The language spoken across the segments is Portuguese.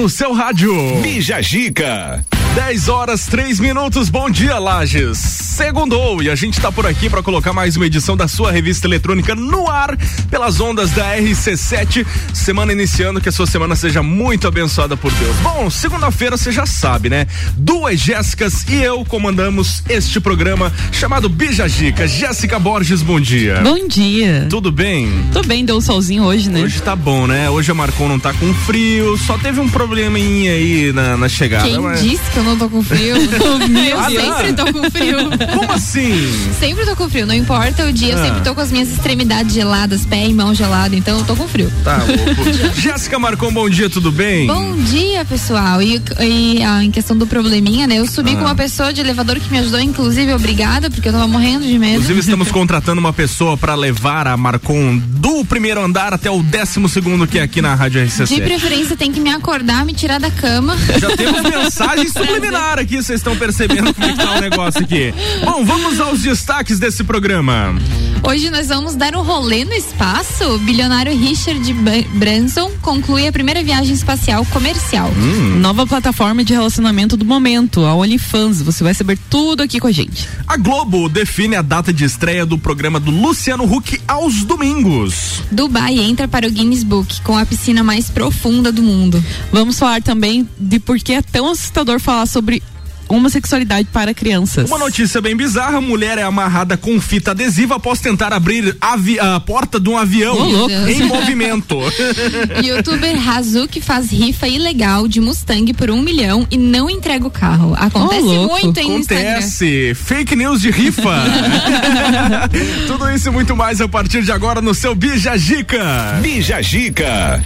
no seu rádio. Bija Gica. 10 horas, 3 minutos. Bom dia, Lages. Segundou e a gente está por aqui para colocar mais uma edição da sua revista eletrônica no ar pelas ondas da RC7. Semana iniciando, que a sua semana seja muito abençoada por Deus. Bom, segunda-feira você já sabe, né? Duas Jéssicas e eu comandamos este programa chamado Bija Gica. Jéssica Borges, bom dia. Bom dia. Tudo bem? Tô bem, deu um solzinho hoje, né? Hoje tá bom, né? Hoje a Marcon não tá com frio, só teve um probleminha aí na, na chegada. Quem mas... disse que eu não tô com frio? Meu eu sempre tô com frio. Como assim? Sempre tô com frio, não importa o dia, eu Ah. sempre tô com as minhas extremidades geladas, pé e mão gelado, então eu tô com frio. Tá louco. Jéssica Marcon, bom dia, tudo bem? Bom dia, pessoal. E, e, ah, em questão do probleminha, né? Eu subi Ah. com uma pessoa de elevador que me ajudou, inclusive, obrigada, porque eu tava morrendo de medo. Inclusive, estamos contratando uma pessoa para levar a Marcon do primeiro andar até o décimo segundo que é aqui na Rádio De RCC. preferência, tem que me acordar, me tirar da cama. Já temos mensagem subliminar aqui, vocês estão percebendo como é que tá o negócio aqui. Bom, vamos aos destaques desse programa. Hoje nós vamos dar um rolê no espaço. O bilionário Richard Branson conclui a primeira viagem espacial comercial. Nova plataforma de relacionamento do momento, a OnlyFans. Você vai saber tudo aqui com a gente. A Globo define a data de estreia do programa do Luciano Huck aos domingos. Dubai entra para o Guinness Book com a piscina mais profunda do mundo. Vamos falar também de por que é tão assustador falar sobre homossexualidade para crianças. Uma notícia bem bizarra: mulher é amarrada com fita adesiva após tentar abrir a porta de um avião em movimento. Youtuber Hazuki faz rifa ilegal de Mustang por um milhão e não entrega o carro. Acontece louco. muito Instagram. Acontece. Fake news de rifa. Tudo isso e muito mais a partir de agora no seu Bija Gica. Bija Gica.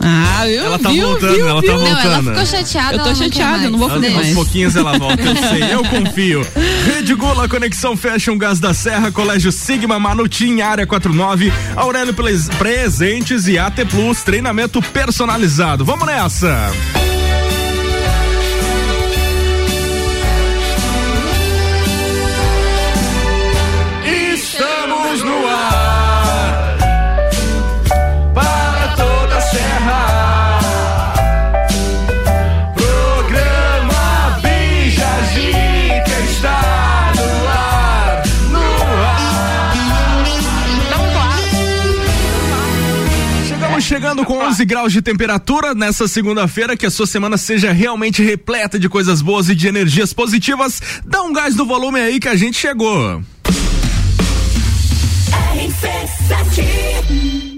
Ah, eu Ela tá viu, voltando, viu, ela tá viu? Não, ela voltando. ficou chateada. Eu tô chateada, eu não vou fazer mais. Aos pouquinhos ela volta, eu sei, eu confio. Rede Gula, Conexão Fashion, Gás da Serra, Colégio Sigma, Manutim, Área 49, Aurélio Pres- Presentes e AT Plus, treinamento personalizado. Vamos nessa! chegando com 11 graus de temperatura nessa segunda-feira, que a sua semana seja realmente repleta de coisas boas e de energias positivas. Dá um gás no volume aí que a gente chegou. RC7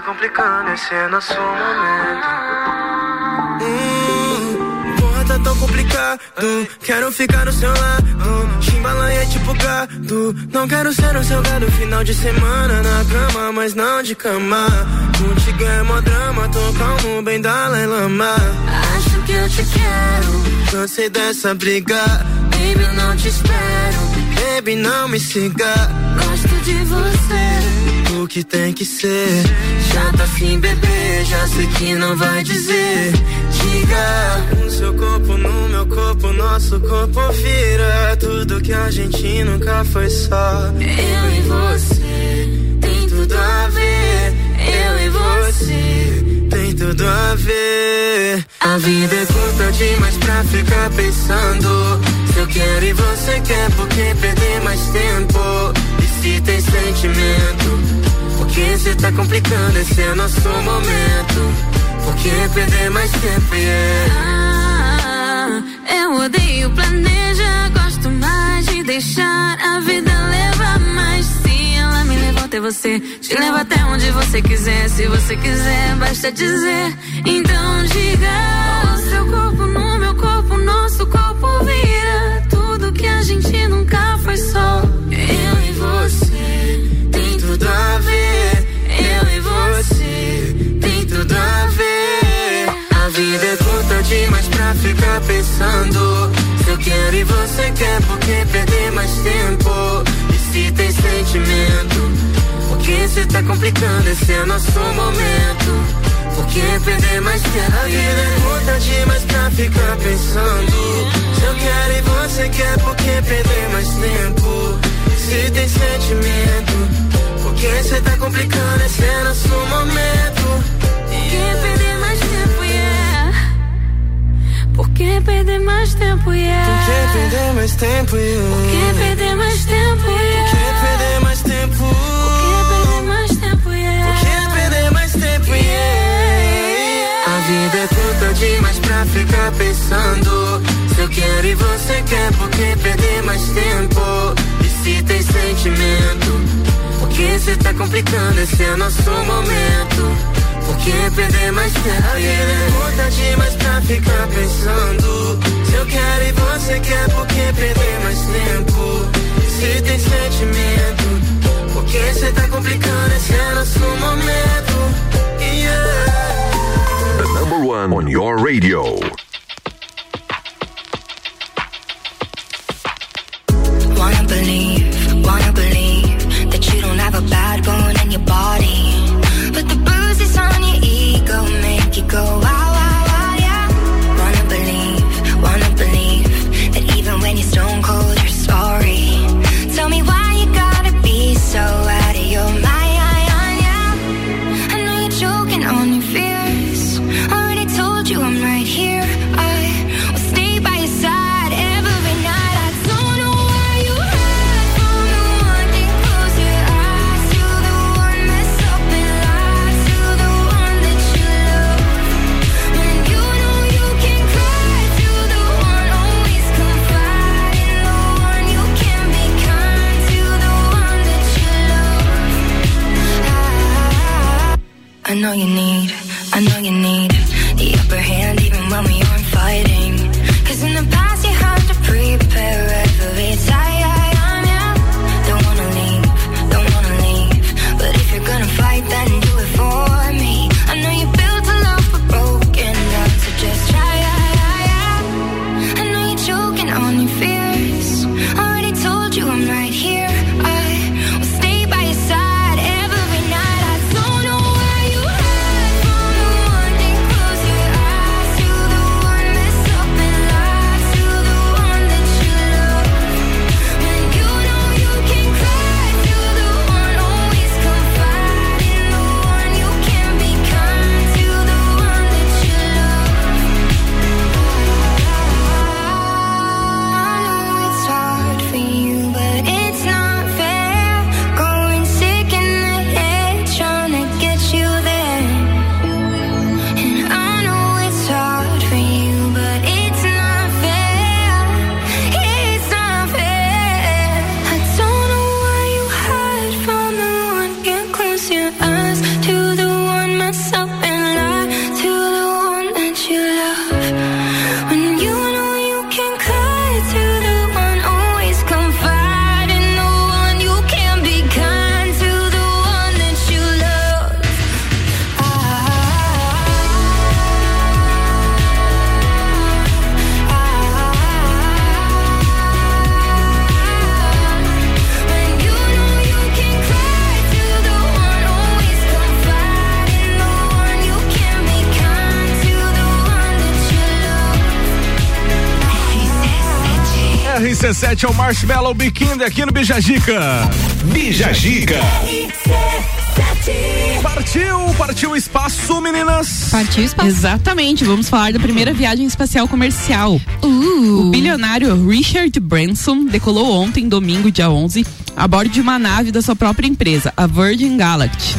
Tá complicando? Esse é nosso momento. Hum, porra, tá tão complicado. Quero ficar no seu lado. Chimbalanha é tipo gado. Não quero ser um seu gado. Final de semana na cama, mas não de cama. Contigo é mó drama Tô calmo, bem Dalai Lama. Acho que eu te quero. Cansei dessa briga. Baby, não te espero. Baby, não me siga. Gosto de você O que tem que ser. Já tá assim, bebê Já sei que não vai dizer. Diga O seu corpo no meu corpo Nosso corpo vira. Tudo que a gente nunca foi só. Eu e você Tem tudo a ver. Eu e você Tem tudo a ver. A vida é curta demais pra ficar pensando. Se eu quero e você quer Por que perder mais tempo? E se tem sentimento que cê tá complicando Esse é nosso momento Por que perder mais tempo, yeah Ah, eu odeio planejar, gosto mais de deixar a vida levar. Mas se ela me levou até você, te leva até onde você quiser. Se você quiser, basta dizer. Então diga: o seu corpo no meu corpo, nosso corpo vira. Tudo que a gente nunca foi só. Eu tudo a ver A vida é curta demais pra ficar pensando. Se eu quero e você quer Por que perder mais tempo? E se tem sentimento? Por que cê tá complicando? Esse é nosso momento. Por que perder mais tempo? A vida é curta demais pra ficar pensando. Se eu quero e você quer Por que perder mais tempo? Se tem sentimento? Por que cê tá complicando? Esse é nosso momento. Que perder mais tempo, yeah? Por que perder mais tempo, yeah? Por que perder mais tempo? Por que perder mais tempo, Por yeah? que perder mais tempo? Por que perder mais tempo, yeah? Por que perder mais tempo? Yeah. A vida é curta demais pra ficar pensando. Se eu quero e você quer, por que perder mais tempo? E se tem sentimento? Por que cê tá complicando? Esse é nosso momento. Por que perder mais tempo? A vida é curta demais pra ficar pensando. Se eu quero e você quer, por que perder mais tempo? Se tem sentimento, por que cê tá complicando? Esse é nosso momento. Yeah. The number one on your radio. Wanna believe, wanna believe that you don't have a bad bone in your body. Go RC7 é o Marshmallow Bikini aqui no Bijagica. Bijagica. Partiu, partiu o espaço, meninas. Partiu espaço. Exatamente, vamos falar da primeira viagem espacial comercial. Uh. O bilionário Richard Branson decolou ontem, domingo, dia 11, a bordo de uma nave da sua própria empresa, a Virgin Galactic,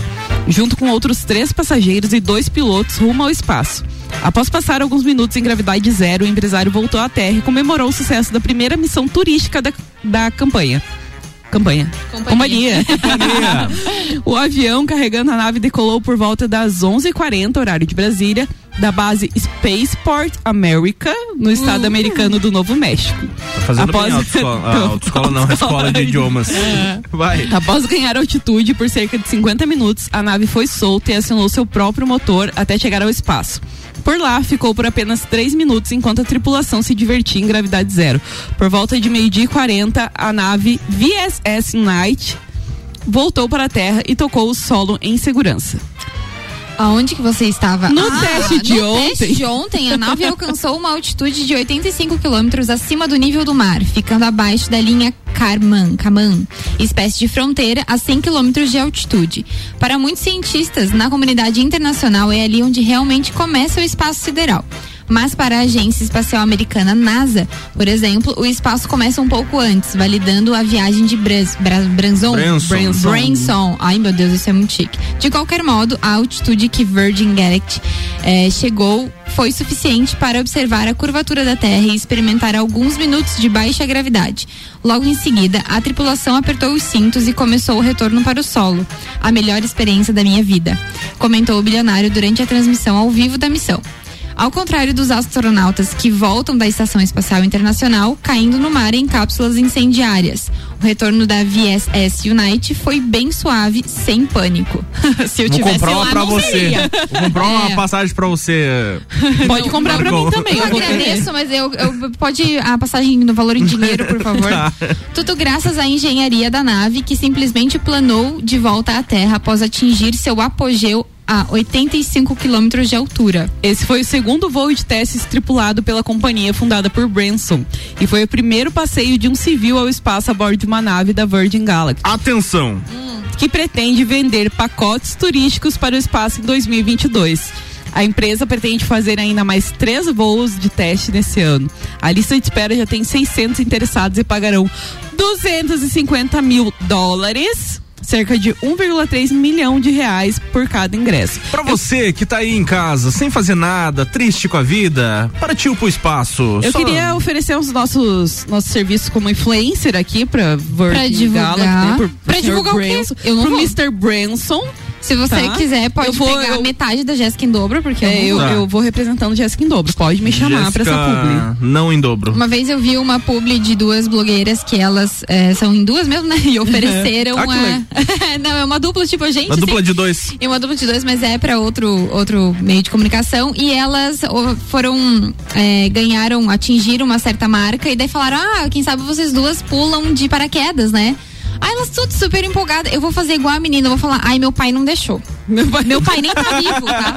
junto com outros três passageiros e dois pilotos rumo ao espaço. Após passar alguns minutos em gravidade zero, o empresário voltou à Terra e comemorou o sucesso da primeira missão turística da, da campanha. Campanha. Companhia. Companhia. o avião carregando a nave decolou por volta das 11h40, horário de Brasília, da base Spaceport America, no estado americano do Novo México. Fazendo Após- bem autoescola. Autoescola não, escola de idiomas. Vai. Após ganhar altitude por cerca de 50 minutos, a nave foi solta e acionou seu próprio motor até chegar ao espaço. Por lá, ficou por apenas 3 minutos enquanto a tripulação se divertia em gravidade zero. Por volta de meio-dia e 40, a nave VSS Knight voltou para a Terra e tocou o solo em segurança. Aonde que você estava? No teste de no ontem. teste de ontem, a nave alcançou uma altitude de 85 quilômetros acima do nível do mar, ficando abaixo da linha Karman, Kaman, espécie de fronteira a 100 quilômetros de altitude. Para muitos cientistas, na comunidade internacional é ali onde realmente começa o espaço sideral. Mas para a Agência Espacial Americana NASA, por exemplo, o espaço começa um pouco antes, validando a viagem de Bras, Bra, Branson. Branson. Branson. Branson. Ai, meu Deus, isso é muito chique. De qualquer modo, a altitude que Virgin Galactic eh, chegou foi suficiente para observar a curvatura da Terra e experimentar alguns minutos de baixa gravidade. Logo em seguida, a tripulação apertou os cintos e começou o retorno para o solo. A melhor experiência da minha vida, comentou o bilionário durante a transmissão ao vivo da missão. Ao contrário dos astronautas que voltam da Estação Espacial Internacional caindo no mar em cápsulas incendiárias. O retorno da VSS Unite foi bem suave, sem pânico. Se eu Vou tivesse comprar lá, uma pra não você. seria. Vou comprar uma É. passagem pra você. Pode comprar pra mim também. Eu agradeço, mas eu, eu- pode a passagem no valor em dinheiro, por favor. Tá. Tudo graças à engenharia da nave que simplesmente planou de volta à Terra após atingir seu apogeu a 85 quilômetros de altura. Esse foi o segundo voo de testes tripulado pela companhia fundada por Branson e foi o primeiro passeio de um civil ao espaço a bordo de uma nave da Virgin Galactic, Atenção. que pretende vender pacotes turísticos para o espaço em 2022. A empresa pretende fazer ainda mais três voos de teste nesse ano. A lista de espera já tem 600 interessados e pagarão 250 mil dólares, cerca de 1,3 milhão de reais por cada ingresso. Pra você que tá aí em casa, sem fazer nada, triste com a vida, partiu pro espaço. Eu Só- queria oferecer os nossos, nossos serviços como influencer aqui Pra divulgar. Galactic, né? Pro, pro Pra divulgar o quê? Branson, Eu não pro vou. Mr. Branson. Se você Tá. quiser, pode Eu vou- pegar eu- metade da Jéssica em dobro, porque É, eu, vou. eu vou representando Jéssica em dobro. Pode me chamar pra essa Jéssica, publi. Não em dobro. Uma vez eu vi uma publi de duas blogueiras que elas eh, são em duas mesmo, né? E ofereceram Ah, que a. não, é uma dupla, tipo, a gente. Uma dupla assim, de dois. E uma dupla de dois, mas é para outro, outro meio de comunicação. E elas foram, é, ganharam, atingiram uma certa marca. E daí falaram: ah, quem sabe vocês duas pulam de paraquedas, né? Aí elas tudo super empolgadas. Eu vou fazer igual a menina, eu vou falar: ai, meu pai não deixou. Meu pai, Meu pai nem tá vivo, tá?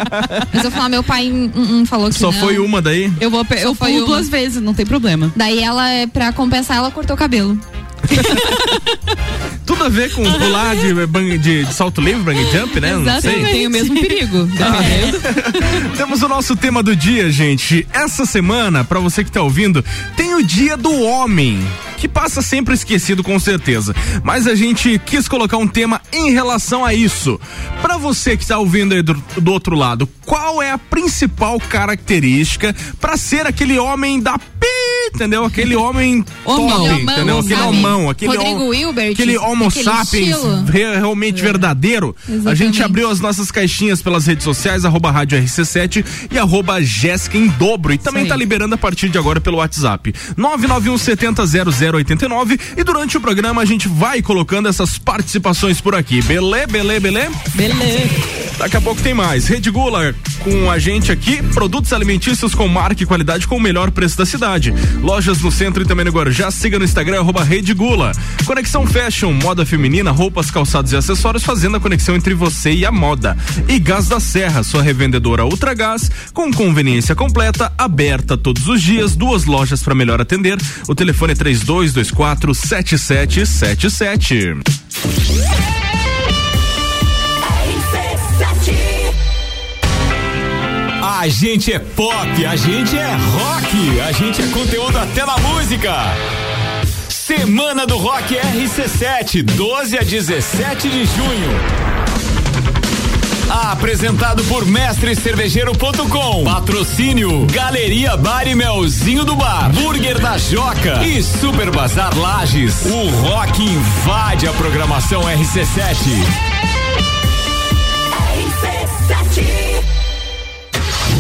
Mas eu vou falar: meu pai hum, hum, falou que Só não. foi uma daí. Eu vou eu pulo uma. duas vezes, não tem problema. Daí ela, é, pra compensar, ela cortou o cabelo. Tudo a ver com pular de, bang- de, de salto livre, bang jump, né? Não sei. Tem o mesmo perigo. dependendo. Temos o nosso tema do dia, gente. Essa semana, pra você que tá ouvindo, tem o Dia do Homem, que passa sempre esquecido com certeza. Mas a gente quis colocar um tema em relação a isso. Pra você que tá ouvindo aí do, do outro lado, qual é a principal característica pra ser aquele homem da pi, entendeu? Aquele homem Homão. top, Homão, entendeu? Aquele sabe? homão, aquele Rodrigo hom- Hilbert, aquele homo aquele sapiens re- realmente verdadeiro. A gente Exatamente. abriu as nossas caixinhas pelas redes sociais, arroba rádio RC7 e arroba Jéssica em dobro. E também aí. tá liberando a partir de agora pelo WhatsApp. 991 70 0089 e durante o programa a gente vai colocando essas participações por aqui. Belê, belê, belê? Beleza. Daqui a pouco tem mais. Rede Gula com a gente aqui, produtos alimentícios com marca e qualidade com o melhor preço da cidade. Lojas no centro e também no Guarujá. Siga no Instagram, arroba Rede Gula. Conexão Fashion, moda feminina, roupas, calçados e acessórios, fazendo a conexão entre você e a moda. E Gás da Serra, sua revendedora Ultra Gás, com conveniência completa, aberta todos os dias, duas lojas para melhor atender. O telefone é 3224 7777. A gente é pop, a gente é rock, a gente é conteúdo até na música. Semana do Rock RC7, 12 a 17 de junho. Apresentado por mestrecervejeiro.com. Patrocínio Galeria Bar e Melzinho do Bar. Burger da Joca e Super Bazar Lages. O rock invade a programação RC7.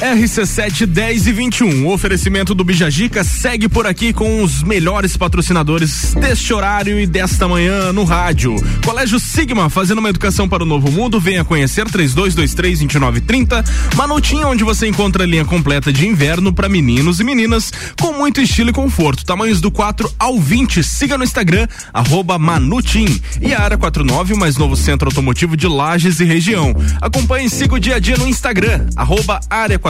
RC7 10 e 21. O oferecimento do Bijagica segue por aqui com os melhores patrocinadores deste horário e desta manhã no rádio. Colégio Sigma, fazendo uma educação para o novo mundo. Venha conhecer 3223 2930. Manutinha, onde você encontra a linha completa de inverno para meninos e meninas com muito estilo e conforto. Tamanhos do 4 ao 20. Siga no Instagram, arroba Manutim. E a área 49, o mais novo centro automotivo de Lages e região. Acompanhe e siga o dia a dia no Instagram, arroba área 49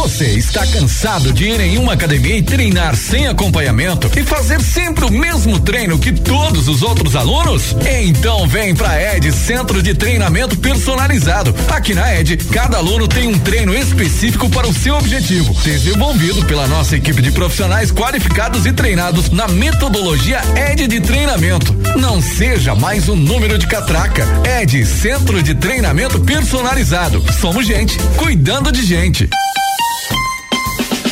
Você está cansado de ir em uma academia e treinar sem acompanhamento e fazer sempre o mesmo treino que todos os outros alunos? Então vem pra Ed Centro de Treinamento Personalizado. Aqui na Ed, cada aluno tem um treino específico para o seu objetivo, desenvolvido pela nossa equipe de profissionais qualificados e treinados na metodologia Ed de treinamento. Não seja mais um número de catraca. Ed Centro de Treinamento Personalizado. Somos gente cuidando de gente.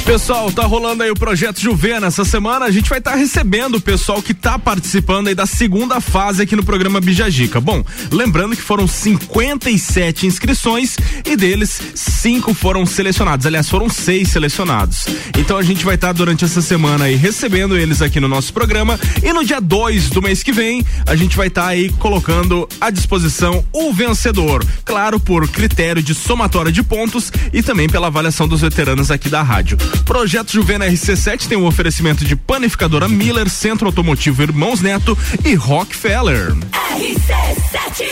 Pessoal, tá rolando aí o projeto Juvena. Essa semana a gente vai estar tá recebendo o pessoal que tá participando aí da segunda fase aqui no programa Bijagica. Bom, lembrando que foram 57 inscrições e deles cinco foram selecionados. Aliás, foram seis selecionados. Então a gente vai estar tá durante essa semana aí recebendo eles aqui no nosso programa e no dia 2 do mês que vem a gente vai estar tá aí colocando à disposição o vencedor. Claro, por critério de somatória de pontos e também pela avaliação dos veteranos aqui da rádio. Projeto Juvena RC7 tem um oferecimento de panificadora Miller, Centro Automotivo Irmãos Neto e Rockefeller. RC7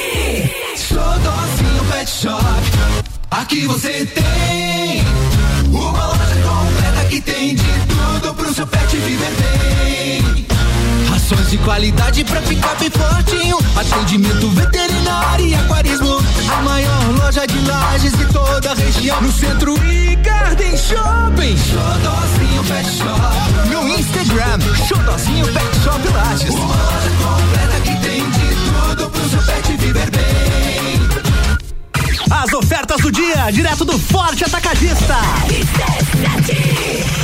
Xodózinho Pet Shop Aqui você tem uma loja completa que tem de tudo pro seu pet viver bem. Rações de qualidade pra ficar bem fortinho. Atendimento veterinário e aquarismo. A maior loja de lajes de toda a região. No centro e Garden Shopping. Xodózinho Pet Shop. No Instagram, Xodózinho Pet Shop Lages. Uma loja completa que tem de tudo pro seu pet viver bem. As ofertas do dia. direto do Forte Atacadista.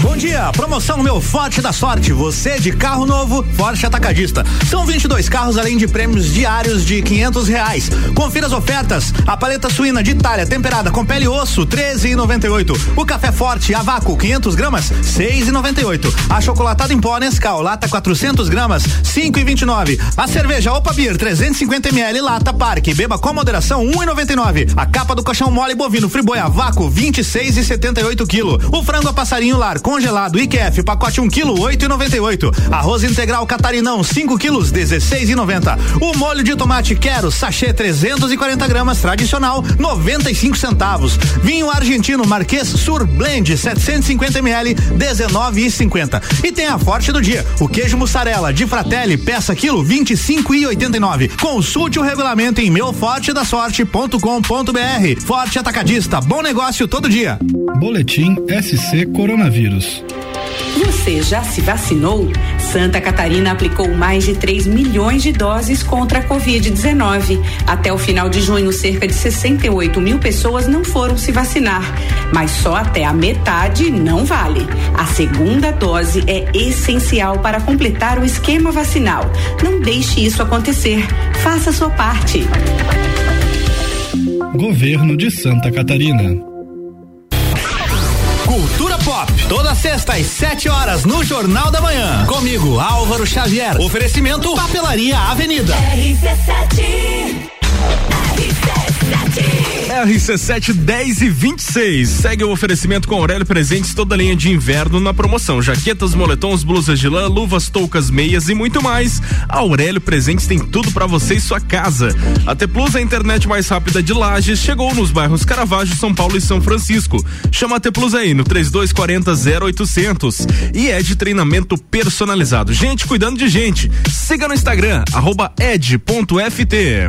Bom dia, promoção Meu Forte da Sorte. Você de carro novo, Forte Atacadista. São 22 carros além de prêmios diários de 500 reais. Confira as ofertas. A paleta suína de Itália temperada com pele e osso, 13,98. O café forte a vácuo, 500 gramas, 6,98. A chocolatada em pó Nescau, lata 400 gramas, 5,29. A cerveja Opa Beer 350 ml, lata Parque, beba com moderação, 1,99. A capa do colchão mole bovino Friboi a vácuo, 26,78 quilo. O frango a passarinho lar congelado IQF, pacote 1 quilo, 8,98. Arroz integral catarinão, 5 quilos, 16,90. O molho de tomate quero, sachê 340 gramas, tradicional, 95 centavos. Vinho argentino Marquês Sur Blend, 750 ml, 19,50. E tem a forte do dia, o queijo mussarela de Fratelli, peça quilo, 25,89. Consulte o regulamento em meufortedasorte.com.br. Forte Atacadista, bom negócio todo dia. Boletim SC Coronavírus. Você já se vacinou? Santa Catarina aplicou mais de 3 milhões de doses contra a Covid-19. Até o final de junho, cerca de 68 mil pessoas não foram se vacinar. Mas só até a metade não vale. A segunda dose é essencial para completar o esquema vacinal. Não deixe isso acontecer. Faça a sua parte. Governo de Santa Catarina. Cultura Pop, toda sexta às 7 horas no Jornal da Manhã. Comigo, Álvaro Xavier. Oferecimento Papelaria Avenida. RC7 10 e 26. Segue o oferecimento com Aurélio Presentes, toda linha de inverno na promoção. Jaquetas, moletons, blusas de lã, luvas, toucas, meias e muito mais. A Aurélio Presentes tem tudo para você e sua casa. A T Plus, a internet mais rápida de Lages, chegou nos bairros Caravaggio, São Paulo e São Francisco. Chama a T Plus aí no 3240 0800. E é de treinamento personalizado. Gente cuidando de gente. Siga no Instagram, arroba ed.ft.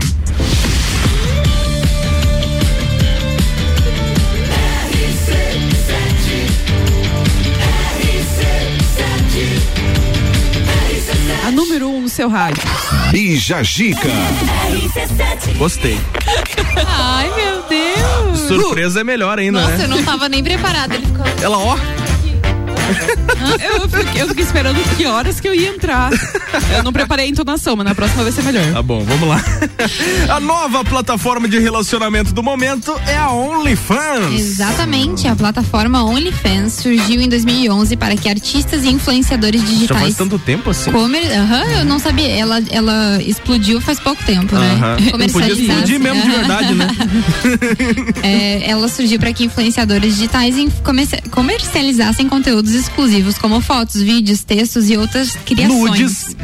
número 1 um no seu rádio. Bija Gica. Gostei. Ai, meu Deus. Surpresa é melhor ainda, Nossa, né? eu não tava nem preparada. Ele ficou. Ela, ó. Eu fiquei, eu fiquei esperando que horas que eu ia entrar. Eu não preparei a entonação, mas na próxima vai ser melhor. Tá bom, vamos lá. A nova plataforma de relacionamento do momento é a OnlyFans. Exatamente, a plataforma OnlyFans surgiu em 2011 para que artistas e influenciadores Já faz digitais tanto tempo assim? Comer... Aham, eu não sabia. Ela, ela explodiu faz pouco tempo, né? Podia Comercializasse. explodir mesmo de verdade, né? É, ela surgiu para que influenciadores digitais em- comerci- comercializassem conteúdos exclusivos, como fotos, vídeos, textos e outras criações. Nudes.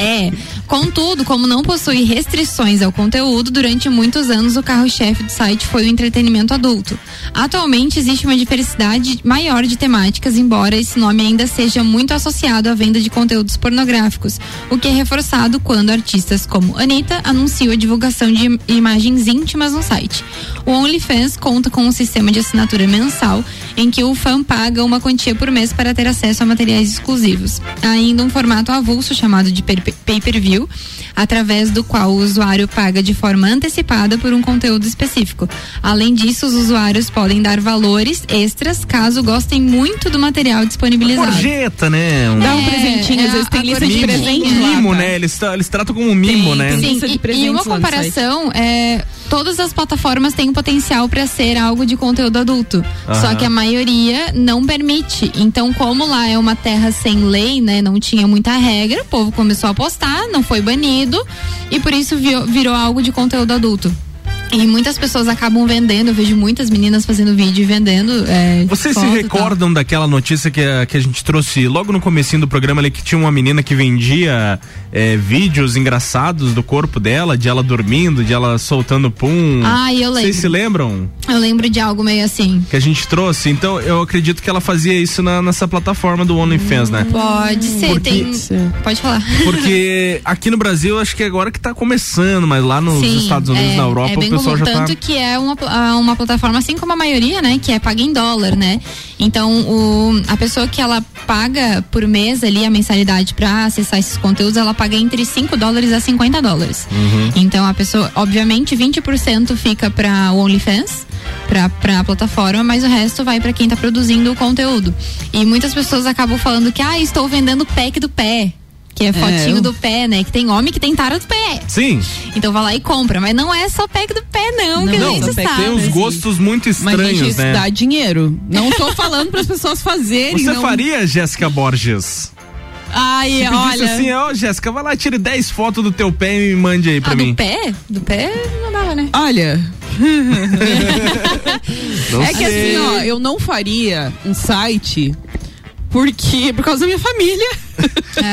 É. Contudo, como não possui restrições ao conteúdo, durante muitos anos o carro-chefe do site foi o entretenimento adulto. Atualmente existe uma diversidade maior de temáticas, embora esse nome ainda seja muito associado à venda de conteúdos pornográficos, o que é reforçado quando artistas como Anitta anunciam a divulgação de im- imagens íntimas no site. O OnlyFans conta com um sistema de assinatura mensal em que o fã paga uma quantia por mês para ter acesso a materiais exclusivos. Há ainda um formato avulso chamado de per- pay-per-view, através do qual o usuário paga de forma antecipada por um conteúdo específico. Além disso, os usuários podem dar valores extras caso gostem muito do material disponibilizado. Gorjeta, né? Um Dá um presentinho, às é, vezes tem lista de presente lá, mimo, tá? né? Eles, eles tratam como um mimo, né? Sim, lista de e- e, uma comparação, é, todas as plataformas têm um potencial para ser algo de conteúdo adulto. Aham. Só que a maioria não permite. Então, como lá é uma terra sem lei, né? Não tinha muita regra, o povo começou a postar, não foi banido e por isso virou, virou algo de conteúdo adulto. E muitas pessoas acabam vendendo, eu vejo muitas meninas fazendo vídeo e vendendo. É, Vocês se recordam daquela notícia que a, que a gente trouxe logo no comecinho do programa ali que tinha uma menina que vendia é, vídeos engraçados do corpo dela, de ela dormindo, de ela soltando pum. Ah, eu lembro. Vocês se lembram? Eu lembro de algo meio assim. Que a gente trouxe? Então eu acredito que ela fazia isso na- nessa plataforma do OnlyFans, né? Pode ser, Porque- tem. Pode falar. Porque aqui no Brasil acho que agora que tá começando, mas lá nos Sim, Estados Unidos, é, na Europa, é pessoal já tá- tanto que é uma, uma plataforma, assim como a maioria, né? Que é paga em dólar, né? Então, o, a pessoa que ela paga por mês ali a mensalidade pra acessar esses conteúdos, ela paga entre 5 dólares a 50 dólares. Uhum. Então, a pessoa, obviamente, 20% fica pra o OnlyFans, pra, pra plataforma, mas o resto vai pra quem tá produzindo o conteúdo. E muitas pessoas acabam falando que, ah, estou vendendo pack do pé. Que é fotinho eu- do pé, né? Que tem homem que tem tara do pé. Sim. Então vai lá e compra. Mas não é só pack do pé, não, que a gente sabe. tem uns gostos muito Mas, estranhos, gente, isso né? dá dinheiro. Não tô falando para as pessoas fazerem. Você não... faria, Jéssica Borges? Ai, Se olha. assim, ó, Jéssica, vai lá, tire 10 fotos do teu pé e me mande aí pra Ah, mim. do pé? Do pé não dava, né? Olha. Não é que sei. assim, ó, eu não faria um site porque por causa da minha família.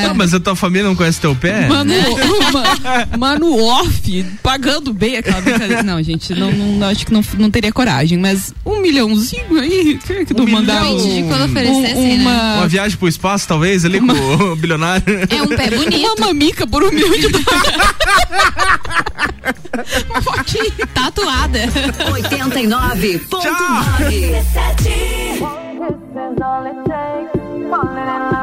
Não, mas a tua família não conhece teu pé? Mano, ma- mano off, pagando bem aquela brincadeira. Não, gente, não, não- acho que não, não teria coragem, mas um milhãozinho aí, que, que Um não mandar um, de quando oferecessem, um- uma, Uma viagem pro espaço, talvez, ali com o bilionário. É um pé bonito. Uma mamica por um milhão de dólares. Uma fotinha tatuada. 89.9 Let me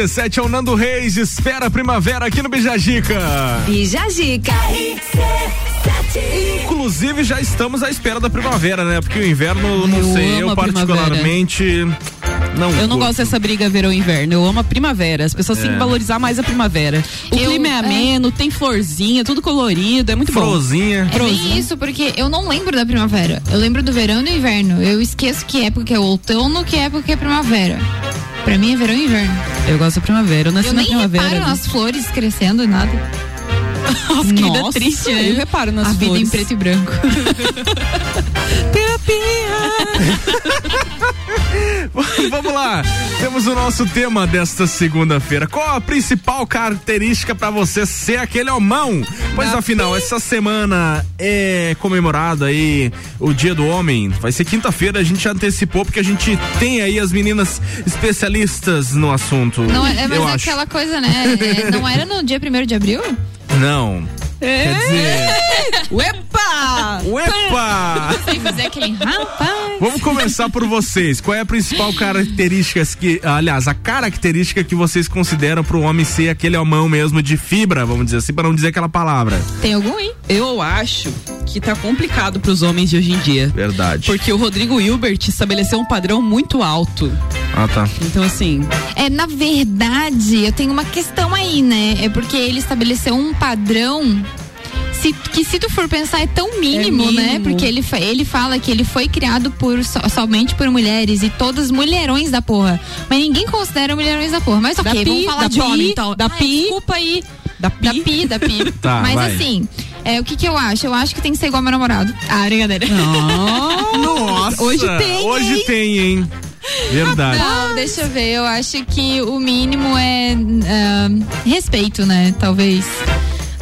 RC7 é o Nando Reis, espera a primavera aqui no Bijagica. Bijagica. Inclusive já estamos à espera da primavera, né? Porque o inverno, não Eu sei, eu primavera. particularmente não Eu não curto. gosto dessa briga verão e inverno. Eu amo a primavera. As pessoas têm É. que valorizar mais a primavera. O Eu- clima é é. ameno, tem florzinha, tudo colorido, é muito Frozinha. É bem isso, porque eu não lembro da primavera. Eu lembro do verão e do inverno. Eu esqueço que época é outono, que época é primavera. Pra mim é verão e inverno. Eu gosto da primavera. Eu nasci eu na nem primavera. reparo né? nas flores crescendo e nada. Nossa, que vida Nossa, triste, né? Eu reparo nas A vida flores. em preto e branco. Vamos lá, temos o nosso tema desta segunda-feira. Qual a principal característica pra você ser aquele homão? Pois afinal, essa semana é comemorado aí o Dia do Homem. Vai ser quinta-feira, a gente já antecipou porque a gente tem aí as meninas especialistas no assunto. Não, é, mas eu é acho. aquela coisa, né? É, não era no dia 1 de abril? Não. Quer dizer, Uepa! Uepa! Sem fazer aquele rapaz. Vamos começar por vocês. Qual é a principal característica que, aliás, a característica que vocês consideram pro homem ser aquele homão mesmo de fibra, vamos dizer assim, para não dizer aquela palavra? Tem algum aí? Eu acho que tá complicado pros homens de hoje em dia. Verdade. Porque o Rodrigo Hilbert estabeleceu um padrão muito alto. Ah, tá. Então, assim. É, na verdade, eu tenho uma questão aí, né? É porque ele estabeleceu um padrão se- que se tu for pensar é tão mínimo, né? mínimo. Porque ele, ele fala que ele foi criado por so- somente por mulheres e todas mulherões da porra. Mas ninguém considera mulherões da porra. Mas ok, Da pi, vamos falar da de pi, homem então. da Ah, pi. Desculpa aí. Da Da pi, da pi. Tá, Mas vai. assim, é, o que que eu acho? Eu acho que tem que ser igual meu namorado. Ah, brincadeira. Nossa! Hoje tem, Hoje hein? tem, hein? Verdade. Não, deixa eu ver. Eu acho que o mínimo é ah, respeito, né? Talvez.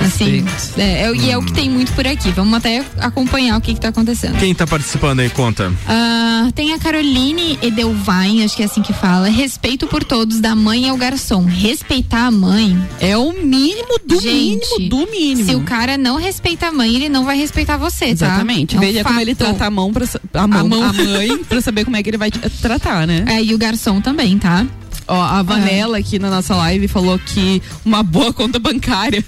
Assim. É, é- e é o que tem muito por aqui. Vamos até acompanhar o que, que tá acontecendo. Quem tá participando aí, conta. Ah, tem a Caroline Edelwein, acho que é assim que fala. Respeito por todos, da mãe ao garçom. Respeitar a mãe. É o mínimo do mínimo do mínimo. Se o cara não respeita a mãe, ele não vai respeitar você, tá? Exatamente. É um Veja como ele fato. trata a mão pra, a mão, A mão. a mãe pra saber como é que ele vai tratar, né? É, e o garçom também, tá? Ó, a Vanella aqui na nossa live falou que uma boa conta bancária.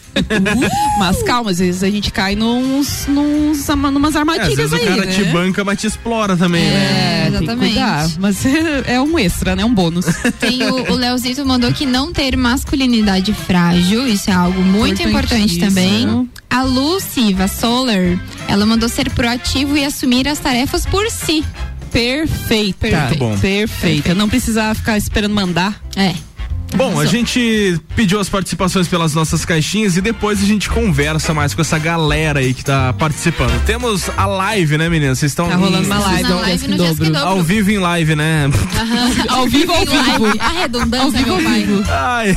Mas calma, às vezes a gente cai nos, nos numas É, às armadilhas o aí, cara né? te banca, mas te explora também, né? É, que exatamente. cuidar. Mas é, é um extra, né? Um bônus. Tem o, o Leozito mandou que não ter masculinidade frágil, isso é algo muito importante também. A Lu Solar, ela mandou ser proativo e assumir as tarefas por si. Perfeita. Muito bom. Perfeita. Não precisar ficar esperando mandar. É. Bom, a gente pediu as participações pelas nossas caixinhas e depois a gente conversa mais com essa galera aí que tá participando. Temos a live, né, meninas? Vocês estão Tá rolando uma live estão no em Dobro. Ao vivo em live, né? Ao vivo, ao vivo. A redundância, Ao vivo, meu pai. Ai.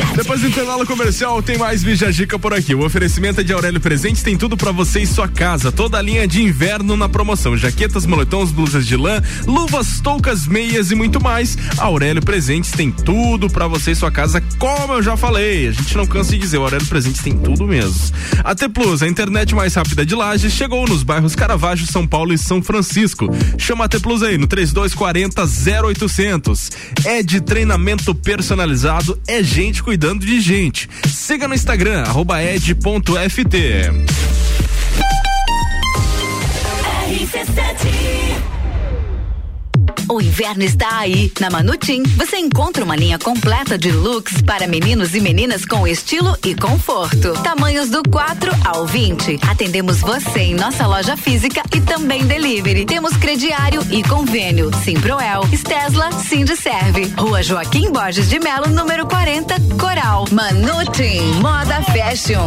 Depois do intervalo comercial, tem mais Bijagica por aqui. O oferecimento é de Aurélio Presentes tem tudo pra você e sua casa. Toda a linha de inverno na promoção: jaquetas, moletons, blusas de lã, luvas, toucas, meias e muito mais. Aurélio Presentes tem tudo pra você e sua casa, como eu já falei. A gente não cansa de dizer, o Aurélio Presentes tem tudo mesmo. A T Plus, a internet mais rápida de Lages, chegou nos bairros Caravaggio, São Paulo e São Francisco. Chama a T Plus aí no 3240 0800. É de treinamento personalizado, é gente cuidando de gente. Siga no Instagram, arroba ed.ft. O inverno está aí. Na Manutim, você encontra uma linha completa de looks para meninos e meninas com estilo e conforto. Tamanhos do 4 ao 20. Atendemos você em nossa loja física e também delivery. Temos crediário e convênio. Simproel, Stesla, Serve. Rua Joaquim Borges de Melo, número 40, Coral. Manutim, moda fashion.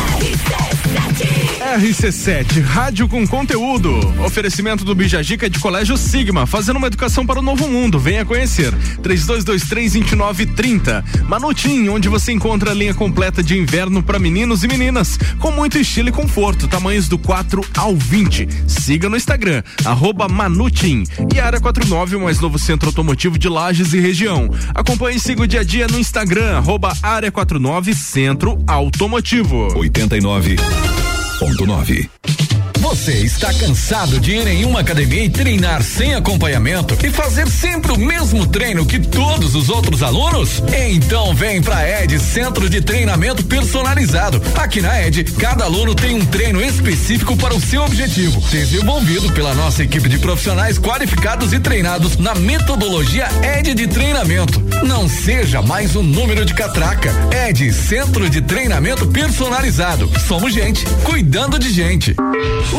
RC7 RC7, rádio com conteúdo. Oferecimento do Bijagica de Colégio Sigma, fazendo uma educação para o novo mundo. Venha conhecer. 3223-2930. Manutim, onde você encontra a linha completa de inverno para meninos e meninas, com muito estilo e conforto, tamanhos do 4 ao 20. Siga no Instagram, arroba Manutim. E Área 49, o mais novo centro automotivo de Lages e região. Acompanhe e siga o dia a dia no Instagram, arroba Área 49 Centro Automotivo. 89.9. Você está cansado de ir em uma academia e treinar sem acompanhamento e fazer sempre o mesmo treino que todos os outros alunos? Então vem pra Ed Centro de Treinamento Personalizado. Aqui na Ed, cada aluno tem um treino específico para o seu objetivo, desenvolvido pela nossa equipe de profissionais qualificados e treinados na metodologia Ed de treinamento. Não seja mais um número de catraca. Ed Centro de Treinamento Personalizado. Somos gente cuidando de gente.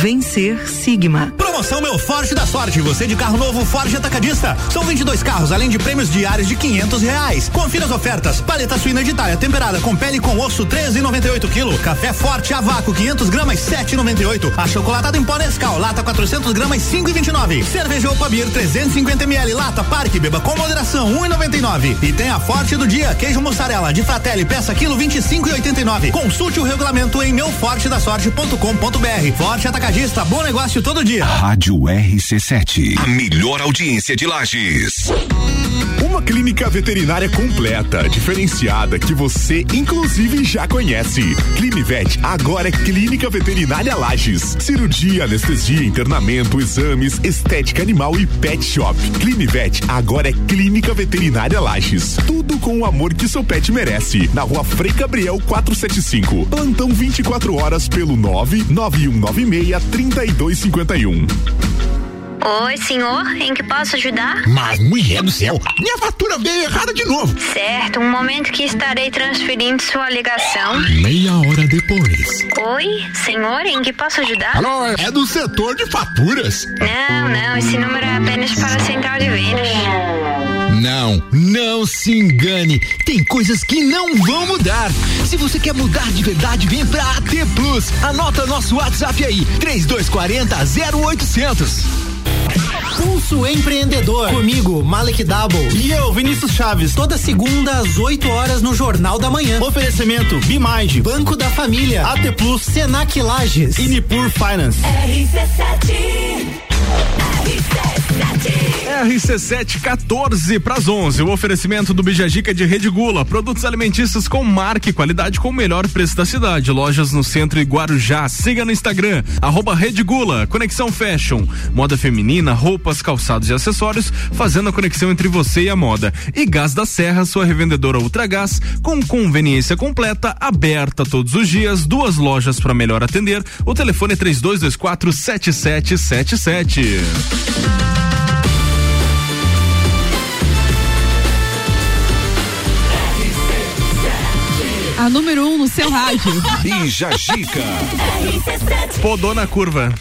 Vencer Sigma. Promoção Meu Forte da Sorte. Você de carro novo Forte Atacadista. São 22 carros, além de prêmios diários de 500 reais. Confira as ofertas. Paleta suína de Itália temperada com pele com osso 13,98 kg. Café Forte a vácuo 500 gramas 7,98. Achocolatado em pó Nescau lata 400 gramas 5,29. Cerveja Opa Beer 350 ml lata Parque beba com moderação 1,99. E tem a Forte do dia queijo mussarela de Fratelli peça quilo 25,89. Consulte o regulamento em meufortedasorte.com.br. Forte Atacadista, bom negócio todo dia. Rádio RC7. A melhor audiência de Lages. Uma clínica veterinária completa, diferenciada, que você inclusive já conhece. Clinivet agora é Clínica Veterinária Lages. Cirurgia, anestesia, internamento, exames, estética animal e pet shop. Clinivet agora é Clínica Veterinária Lages. Tudo com o amor que seu pet merece. Na rua Frei Gabriel 475. Plantão 24 horas pelo 99196 3251. Oi, senhor, em que posso ajudar? Mas, mulher do céu, minha fatura veio errada de novo. Certo, um momento que estarei transferindo sua ligação. Meia hora depois. Oi, senhor, em que posso ajudar? Alô, é do setor de faturas. Não, não, esse número é apenas para a central de vendas. Não, não se engane. Tem coisas que não vão mudar. Se você quer mudar de verdade, vem pra AT Plus. Anota nosso WhatsApp aí: 3240 0800. Pulso Empreendedor. Comigo, Malek Double. E eu, Vinícius Chaves. Toda segunda às 8 horas no Jornal da Manhã. Oferecimento Bimage, Banco da Família, AT Plus, Senac Lages e Nipur Finance. RC7 14 para as 11. O oferecimento do Bijagica de Rede Gula. Produtos alimentícios com marca e qualidade com o melhor preço da cidade. Lojas no centro e Guarujá. Siga no Instagram, arroba Rede Gula. Conexão Fashion. Moda feminina, roupas, calçados e acessórios, fazendo a conexão entre você e a moda. E Gás da Serra, sua revendedora Ultragás, com conveniência completa, aberta todos os dias, duas lojas para melhor atender. O telefone é 3224 7777. Número um no seu rádio. Bija Gica. Podou na curva.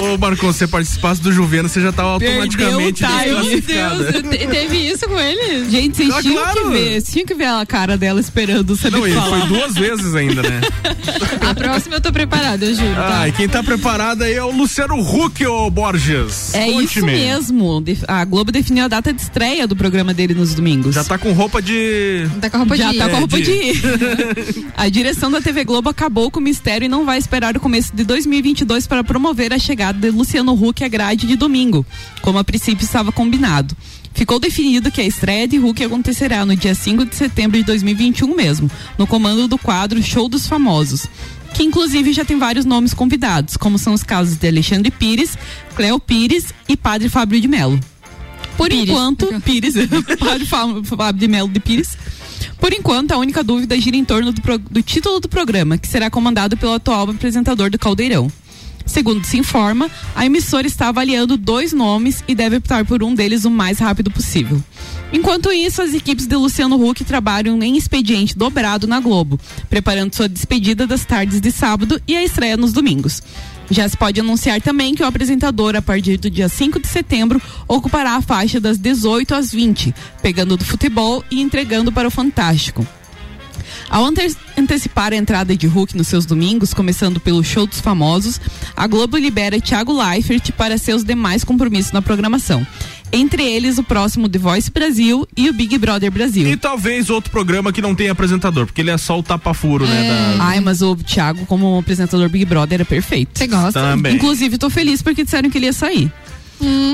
Ô, ô Marcon, se você participasse do Juvena, você já tava automaticamente Ai, meu desclassificada. Deus, Te- Teve isso com ele? Gente, vocês Ah, tinham claro. que ver. Vocês tinham que ver a cara dela esperando saber Não, ele falar. foi duas vezes ainda, né? A próxima eu tô preparada, eu juro. tá? Ah, e quem tá preparado aí é o Luciano Huck, ô Borges. É isso mesmo. A Globo definiu a data de estreia do programa dele nos domingos. Já tá com roupa de. Tá com roupa Já de tá com a roupa de- de a direção da TV Globo acabou com o mistério e não vai esperar o começo de 2022 para promover a chegada de Luciano Huck à grade de domingo, como a princípio estava combinado. Ficou definido que a estreia de Huck acontecerá no dia 5 de setembro de 2021 mesmo, no comando do quadro Show dos Famosos. Que inclusive já tem vários nomes convidados, como são os casos de Alexandre Pires, Cleo Pires e Padre Fábio de Melo. Por Pires. enquanto, Pires, Padre Fá- Fábio de Melo de Pires. Por enquanto, a única dúvida gira em torno do, do título do programa, que será comandado pelo atual apresentador do Caldeirão. Segundo se informa, a emissora está avaliando dois nomes e deve optar por um deles o mais rápido possível. Enquanto isso, as equipes de Luciano Huck trabalham em expediente dobrado na Globo, preparando sua despedida das tardes de sábado e a estreia nos domingos. Já se pode anunciar também que o apresentador, a partir do dia 5 de setembro, ocupará a faixa das 18 às 20, pegando do futebol e entregando para o Fantástico. Ao ante- antecipar a entrada de Hulk nos seus domingos, começando pelo Show dos Famosos, a Globo libera Thiago Leifert para seus demais compromissos na programação. Entre eles, o próximo The Voice Brasil e o Big Brother Brasil. E talvez outro programa que não tem apresentador, porque ele é só o tapa-furo, né? da- Ai, mas o Thiago, como apresentador Big Brother, é perfeito. Você gosta? Também. Inclusive, tô feliz porque disseram que ele ia sair.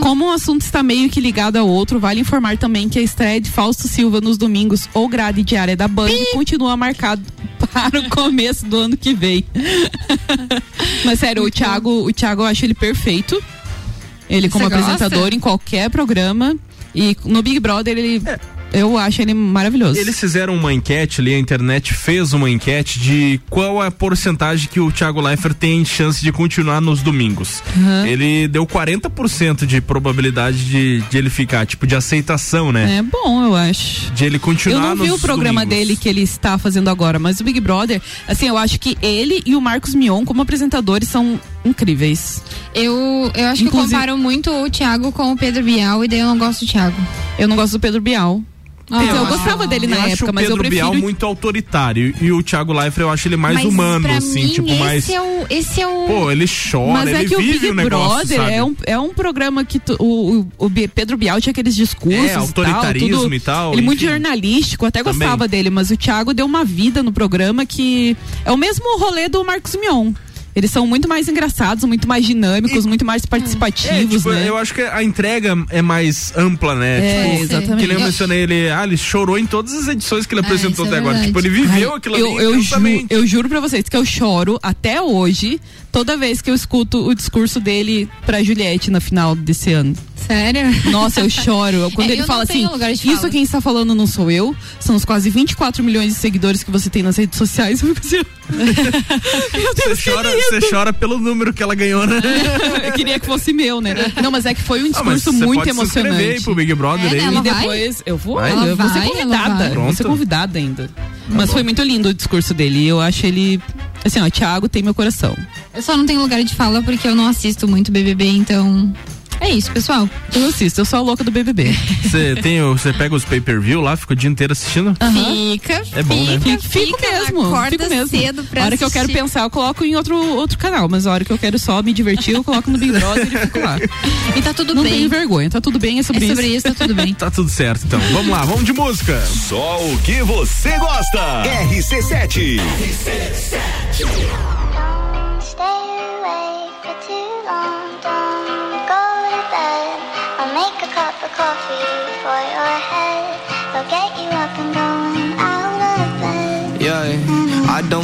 Como o assunto está meio que ligado ao outro, vale informar também que a estreia de Fausto Silva nos domingos ou grade diária da Band continua marcado para o começo do ano que vem. Mas sério, o Thiago, o Thiago eu acho ele perfeito. Ele como Você apresentador gosta? em qualquer programa e no Big Brother ele eu acho ele maravilhoso. Eles fizeram uma enquete ali, a internet fez uma enquete de qual é a porcentagem que o Thiago Leifert tem chance de continuar nos domingos. Uhum. Ele deu 40% de probabilidade de, de ele ficar, tipo, de aceitação, né? É bom, eu acho. De ele Eu continuar não vi nos o programa domingos. dele que ele está fazendo agora, mas o Big Brother, assim, eu acho que ele e o Marcos Mion, como apresentadores, são incríveis. Eu, eu acho que Inclusive- comparam muito o Thiago com o Pedro Bial e daí eu não gosto do Thiago. Eu não gosto do Pedro Bial. Ah. Então, eu gostava dele na eu acho época, o mas Pedro eu prefiro. Bial muito autoritário e o Thiago Leifert eu acho ele mais Mas humano, assim, mim, tipo, esse mais. É o, esse é o. Pô, ele chora, Mas ele é que o vive Big o negócio, Brother sabe? é um, é um programa que tu- o, o, o Pedro Bial tinha aqueles discursos. É, autoritarismo e tal, tudo, e tal, Ele é muito jornalístico, até Também. gostava dele, mas o Thiago deu uma vida no programa que é o mesmo rolê do Marcos Mion. Eles são muito mais engraçados, muito mais dinâmicos, muito mais É, participativos, tipo, né? eu acho que a entrega é mais ampla, né? É, tipo, exatamente. Que nem eu mencionei ele, ah, ele chorou em todas as edições que ele apresentou isso é até agora. verdade. Tipo, ele viveu Ai, aquilo eu, ali eu, ju, eu juro pra vocês que eu choro até hoje, toda vez que eu escuto o discurso dele pra Juliette na final desse ano. Sério? Nossa, eu choro. Quando É, ele fala assim, isso fala." quem está falando não sou eu, são os quase 24 milhões de seguidores que você tem nas redes sociais. Assim, Meu Deus, Você chora, você chora pelo número que ela ganhou, né? eu queria que fosse meu, né? Não, mas é que foi um Ah, discurso você muito pode se aí emocionante. pro Big Brother É, aí. E ela vai? depois eu vou, Vai? eu vou ser Ela ela convidada. Vou ser convidada ainda. Mas foi muito lindo o discurso dele. Eu acho ele. Assim, ó, Thiago tem meu coração. Eu só não tenho lugar de fala porque eu não assisto muito BBB, então. É isso, pessoal. Eu assisto, eu sou a louca do BBB. Você tem, você pega os pay-per-view lá, fica o dia inteiro assistindo? Fica. É bom, né? fica, Fico fica, mesmo, Acorda fico mesmo. cedo pra a hora que eu quero assistir. pensar, eu coloco em outro, outro canal, mas a hora que eu quero só me divertir, eu coloco no Big Brother e fico lá. E tá tudo Não bem. tenho vergonha, tá tudo bem, é sobre, É sobre isso. isso, tá tudo bem. Tá tudo certo, então. Vamos lá, vamos de música. Só o que você gosta. RC7. Don't stay awake for too long. Don't go to bed. I'll make a cup of coffee for your head. I'll get you up and going out of bed. Yeah, I don't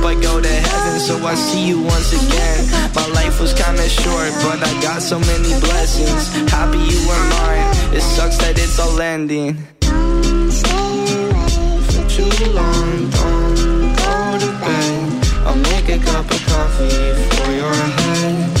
I go to heaven, so I see you once again. My life was kinda short, but I got so many blessings. Happy you were mine. It sucks that it's all ending. For too long, don't go to bed. I'll make a cup of coffee for your head.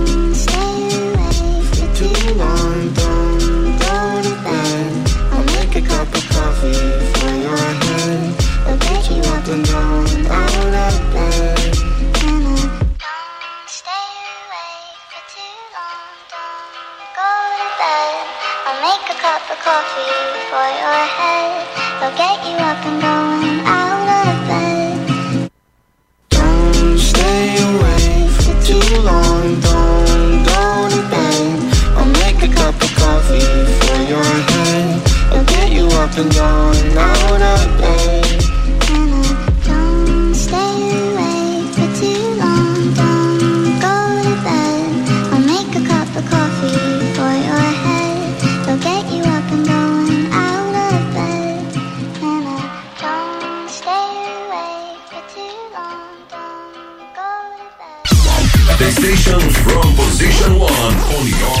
For your head. I'll you up and bed. Make a cup of coffee for your head. They'll get you up and going get you up and down out of. Don't stay awake for too long. Don't go to bed. I'll make a cup of coffee for your head. They'll get you up and going out of bed. And I don't stay awake for too long. Don't go to bed. The station from position one on your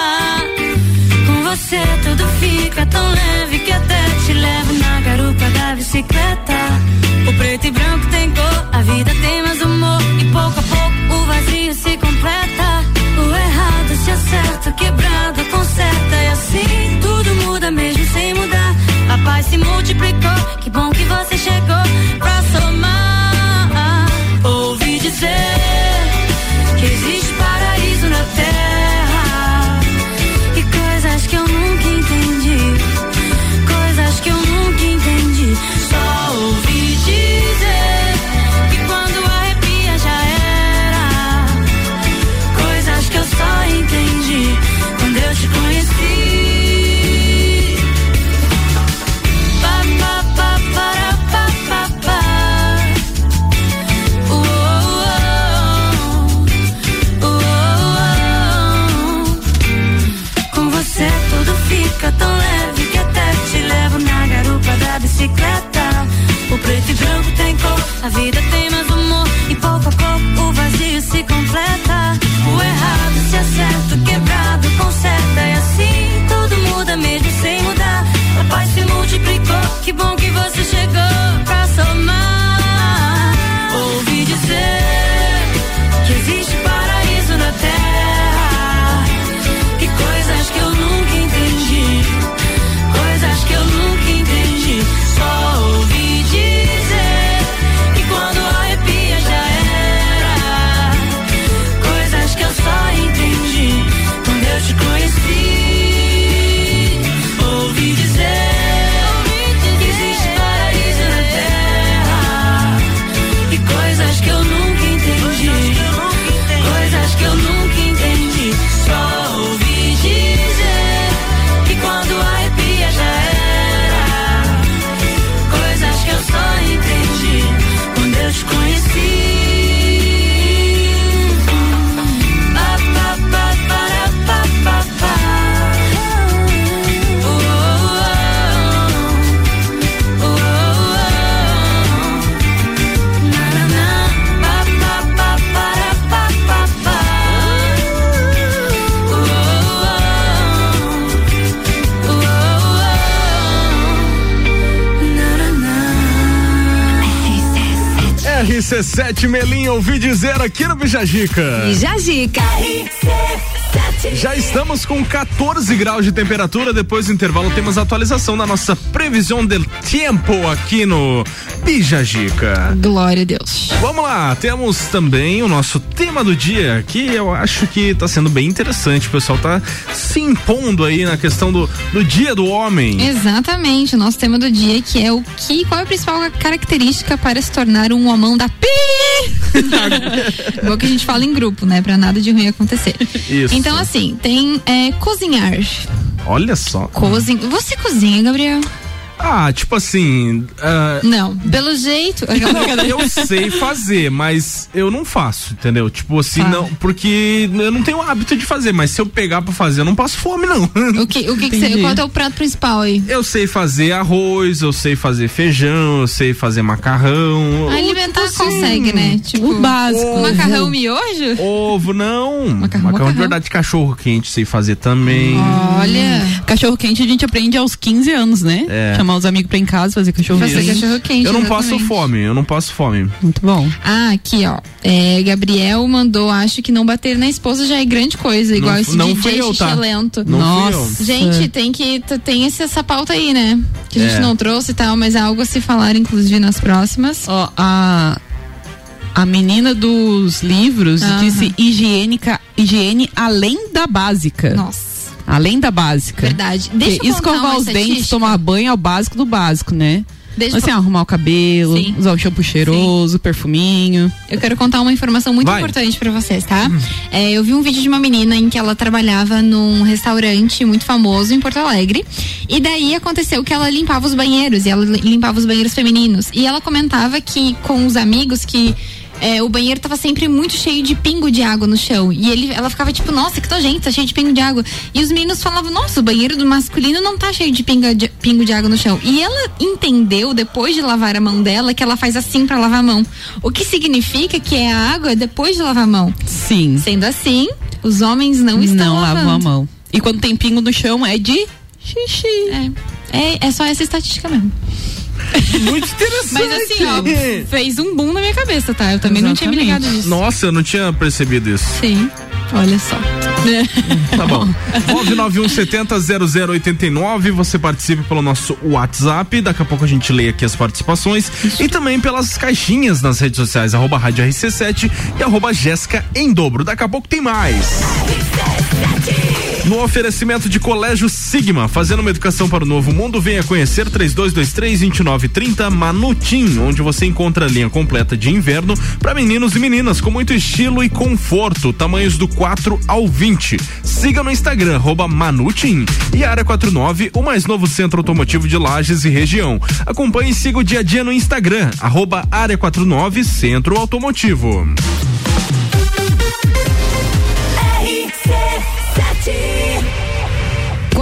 Você tudo fica tão leve que até te levo na garupa da bicicleta. O preto e branco tem cor, a vida tem mais humor. E pouco a pouco o vazio se completa. O errado se acerta, quebrado conserta. E assim tudo muda mesmo sem mudar. A paz se multiplicou, que bom que você chegou pra somar. A vida tem mais humor. E pouco a pouco o vazio se completa. O errado se acerta, o quebrado conserta. E assim tudo muda mesmo sem mudar. A paz se multiplicou, que bom que RC7 Melinho, ouvi dizer aqui no Bijagica. Bijagica. Já estamos com 14 graus de temperatura. Depois do intervalo, temos atualização da nossa previsão del tempo aqui no Bijagica. Glória a Deus. Vamos lá, temos também o nosso tema do dia, que eu acho que tá sendo bem interessante. O pessoal tá se impondo aí na questão do, do dia do homem. Exatamente, o nosso tema do dia que é o que, qual é a principal característica para se tornar um homão da pi? Igual que a gente fala em grupo, né? Pra nada de ruim acontecer. Isso. Então, assim, tem é, cozinhar. Olha só. Cozin... Você cozinha, Gabriel? Ah, tipo assim. ah, Não, pelo jeito. Não, eu sei fazer, mas eu não faço, entendeu? Tipo assim, Tá. não, porque eu não tenho o hábito de fazer, mas se eu pegar pra fazer, eu não passo fome, não. O que, o que, que você. Qual é o prato principal aí? Eu sei fazer arroz, eu sei fazer feijão, eu sei fazer macarrão. Alimentar tipo assim, consegue, né? Tipo, o básico. Macarrão miojo? Ovo, não. Macarrão, macarrão, de macarrão. verdade, cachorro quente, sei fazer também. Olha. Cachorro quente a gente aprende aos 15 anos, né? É. Chamar os amigos pra ir em casa, fazer cachorro Fazer quente. cachorro quente. Eu não passo fome, eu não passo fome. Muito bom. Ah, aqui, ó. É, Gabriel mandou, acho que não bater na esposa já é grande coisa, igual Não- esse não DJ eu, tá? xixelento. Não eu. Gente, tem que tem esse, essa pauta aí, né? Que a gente É. não trouxe e tal, mas é algo a se falar, inclusive, nas próximas. Ó, a a menina dos livros Aham. disse higiênica, higiene além da básica. Nossa. Além da básica. Verdade. Deixa Porque eu escovar os dentes, tomar banho é o básico do básico, né? Deixa assim, eu- arrumar o cabelo, Sim. usar o shampoo cheiroso, perfuminho. Eu quero contar uma informação muito Vai. importante pra vocês, tá? É, eu vi um vídeo de uma menina em que ela trabalhava num restaurante muito famoso em Porto Alegre. E daí aconteceu que ela limpava os banheiros, e ela li- limpava os banheiros femininos. E ela comentava que com os amigos que. É, o banheiro tava sempre muito cheio de pingo de água no chão. E ele, ela ficava tipo, nossa, que nojento, tá cheio de pingo de água. E os meninos falavam, nossa, o banheiro do masculino não tá cheio de, pinga de pingo de água no chão. E ela entendeu, depois de lavar a mão dela, que ela faz assim pra lavar a mão. O que significa que é a água depois de lavar a mão. Sim. Sendo assim, os homens não estão Não lavando. lavam a mão. E quando tem pingo no chão é de xixi. É, é, é só essa estatística mesmo. Muito interessante. Mas assim, ó, fez um boom na minha cabeça, tá? Eu também não tinha me ligado nisso. Nossa, eu não tinha percebido isso. Sim, olha só. Tá bom. 991700089, você participe pelo nosso WhatsApp. Daqui a pouco a gente lê aqui as participações. E também pelas caixinhas nas redes sociais, arroba Rádio RC7 e arroba Jéssica em dobro. Daqui a pouco tem mais. No oferecimento de Colégio Sigma, fazendo uma educação para o novo mundo, venha conhecer 3223-2930 Manutim, onde você encontra a linha completa de inverno para meninos e meninas com muito estilo e conforto, tamanhos do 4 ao 20. Siga no Instagram, Manutim. E Área 49, o mais novo centro automotivo de Lages e região. Acompanhe e siga o dia a dia no Instagram, Área 49 Centro Automotivo.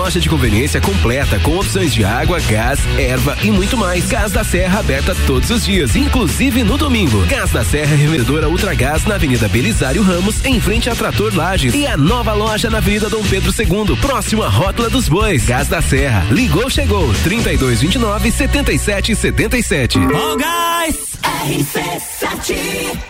loja de conveniência completa com opções de água, gás, erva e muito mais. Gás da Serra aberta todos os dias, inclusive no domingo. Gás da Serra, revendedora Ultragás na Avenida Belisário Ramos, em frente a Trator Lages. E a nova loja na Avenida Dom Pedro II, próximo à Rótula dos Bois. Gás da Serra, ligou, chegou, 3229 7777. Oh, guys! RC7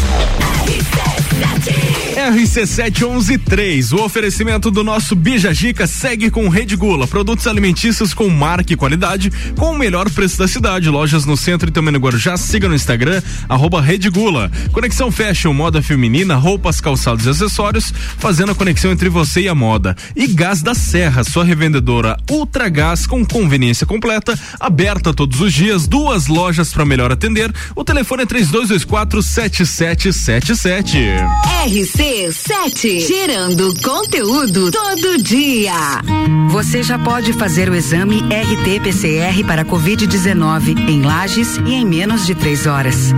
RC7 RC7113, o oferecimento do nosso Bija Gica segue com Rede Gula, produtos alimentícios com marca e qualidade, com o melhor preço da cidade, lojas no centro e também no Guarujá, siga no Instagram, arroba Rede Gula. Conexão Fashion, moda feminina, roupas, calçados e acessórios, fazendo a conexão entre você e a moda. E Gás da Serra, sua revendedora Ultra Gás com conveniência completa, aberta todos os dias, duas lojas para melhor atender. O telefone é 3224 7777. RC7, gerando conteúdo todo dia. Você já pode fazer o exame RT-PCR para Covid-19 em Lages e em menos de três horas.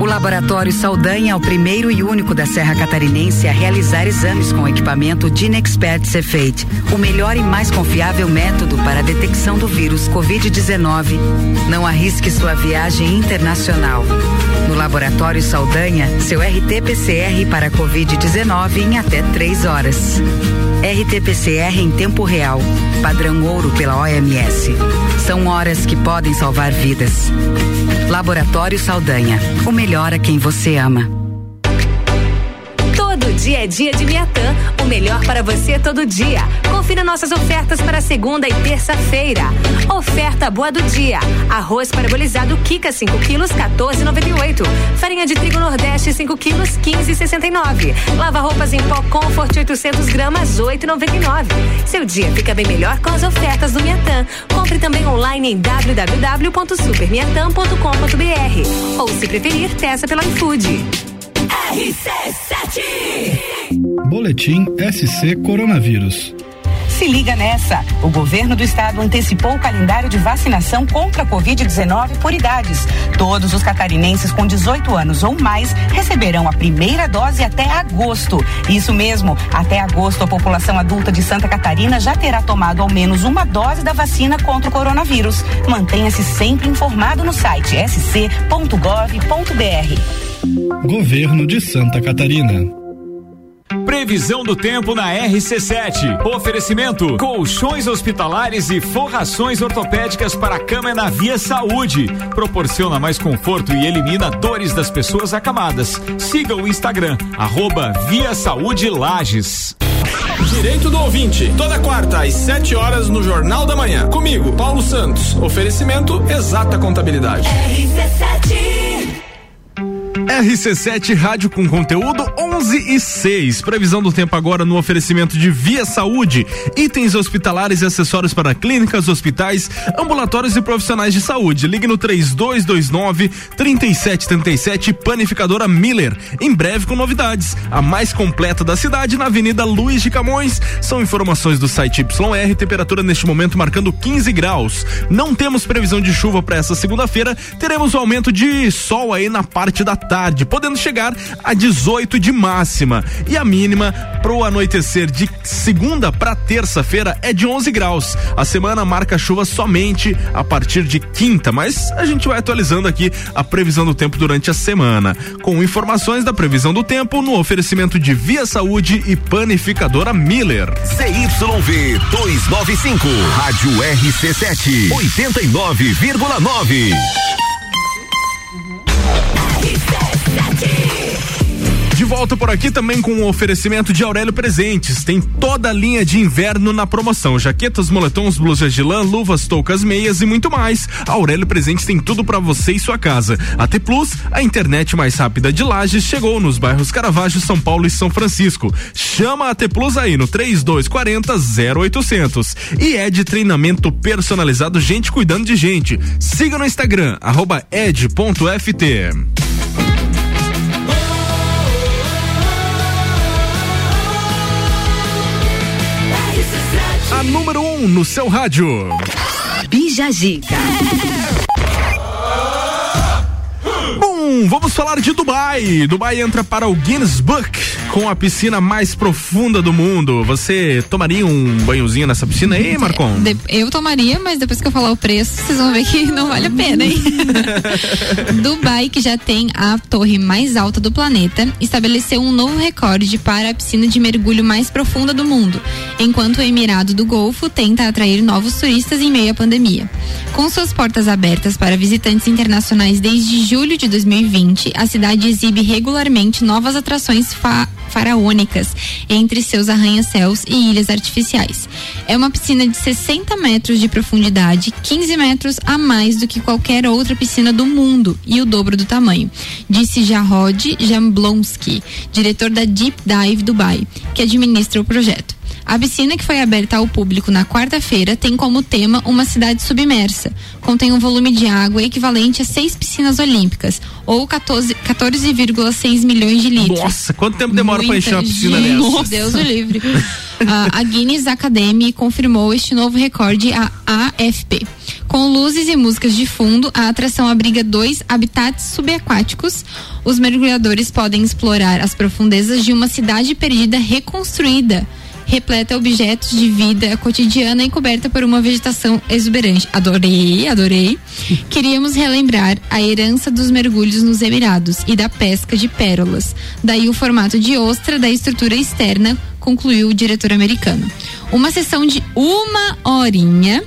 O Laboratório Saldanha é o primeiro e único da Serra Catarinense a realizar exames com equipamento Dinexpert Cefate, o melhor e mais confiável método para a detecção do vírus Covid-19. Não arrisque sua viagem internacional. No Laboratório Saldanha, seu RT-PCR para Covid-19 em até três horas. RT-PCR em tempo real, padrão ouro pela OMS. São horas que podem salvar vidas. Laboratório Saldanha, o melhor a quem você ama. Dia é dia de Miatã, o melhor para você todo dia. Confira nossas ofertas para segunda e terça-feira. Oferta boa do dia: arroz parabolizado Kika 5 quilos 14,98. Farinha de trigo Nordeste 5 quilos 15,69. Lava roupas em pó Comfort 800 gramas 8,99. Seu dia fica bem melhor com as ofertas do Miatã. Compre também online em www.supermiatã.com.br ou se preferir, peça pelo iFood. RC7 Boletim SC Coronavírus. Se liga nessa! O governo do estado antecipou o calendário de vacinação contra a Covid-19 por idades. Todos os catarinenses com 18 anos ou mais receberão a primeira dose até agosto. Isso mesmo, até agosto a população adulta de Santa Catarina já terá tomado ao menos uma dose da vacina contra o coronavírus. Mantenha-se sempre informado no site sc.gov.br. Governo de Santa Catarina. Previsão do tempo na RC7. Oferecimento: colchões hospitalares e forrações ortopédicas para a cama é na Via Saúde. Proporciona mais conforto e elimina dores das pessoas acamadas. Siga o Instagram, arroba Via Saúde Lages. Direito do ouvinte, toda quarta às 7 horas no Jornal da Manhã. Comigo, Paulo Santos. Oferecimento Exata Contabilidade. RC7 Rádio com conteúdo 11 e 6. Previsão do tempo agora no oferecimento de Via Saúde, itens hospitalares e acessórios para clínicas, hospitais, ambulatórios e profissionais de saúde. Ligue no 3229 3737 Panificadora Miller. Em breve com novidades. A mais completa da cidade na Avenida Luiz de Camões. São informações do site YR. Temperatura neste momento marcando 15 graus. Não temos previsão de chuva para essa segunda-feira. Teremos o aumento de sol aí na parte da tarde, podendo chegar a 18 de máxima. E a mínima pro anoitecer de segunda para terça-feira é de 11 graus. A semana marca chuva somente a partir de quinta, mas a gente vai atualizando aqui a previsão do tempo durante a semana, com informações da previsão do tempo no oferecimento de Via Saúde e Panificadora Miller. CYV 295, Rádio RC7, 89,9. Volta por aqui também com o oferecimento de Aurélio Presentes. Tem toda a linha de inverno na promoção: jaquetas, moletons, blusas de lã, luvas, toucas, meias e muito mais. A Aurélio Presentes tem tudo para você e sua casa. A T Plus, a internet mais rápida de Lages, chegou nos bairros Caravaggio, São Paulo e São Francisco. Chama a T Plus aí no 3240 0800. E é de treinamento personalizado, gente cuidando de gente. Siga no Instagram, arroba ed.ft. 1 no seu rádio. Bija Gica. Bom. Vamos falar de Dubai. Dubai entra para o Guinness Book com a piscina mais profunda do mundo. Você tomaria um banhozinho nessa piscina aí, Marcon? Eu tomaria, mas depois que eu falar o preço, vocês vão ver que não vale a pena, hein? Dubai, que já tem a torre mais alta do planeta, estabeleceu um novo recorde para a piscina de mergulho mais profunda do mundo, enquanto o Emirado do Golfo tenta atrair novos turistas em meio à pandemia. Com suas portas abertas para visitantes internacionais desde julho de 2020, a cidade exibe regularmente novas atrações fa- faraônicas entre seus arranha-céus e ilhas artificiais. É uma piscina de 60 metros de profundidade, 15 metros a mais do que qualquer outra piscina do mundo e o dobro do tamanho, disse Jarrod Jamblonski, diretor da Deep Dive Dubai, que administra o projeto. A piscina, que foi aberta ao público na quarta-feira, tem como tema uma cidade submersa. Contém um volume de água equivalente a seis piscinas olímpicas, ou 14 14,6 milhões de litros. Nossa, quanto tempo demora Muita encher uma piscina gente, dessa? Deus o livre. Ah, a Guinness Academy confirmou este novo recorde à AFP. Com luzes e músicas de fundo, a atração abriga dois habitats subaquáticos. Os mergulhadores podem explorar as profundezas de uma cidade perdida reconstruída, repleta objetos de vida cotidiana e coberta por uma vegetação exuberante. Adorei, adorei. Queríamos relembrar a herança dos mergulhos nos Emirados e da pesca de pérolas. Daí o formato de ostra da estrutura externa, concluiu o diretor americano. Uma sessão de uma horinha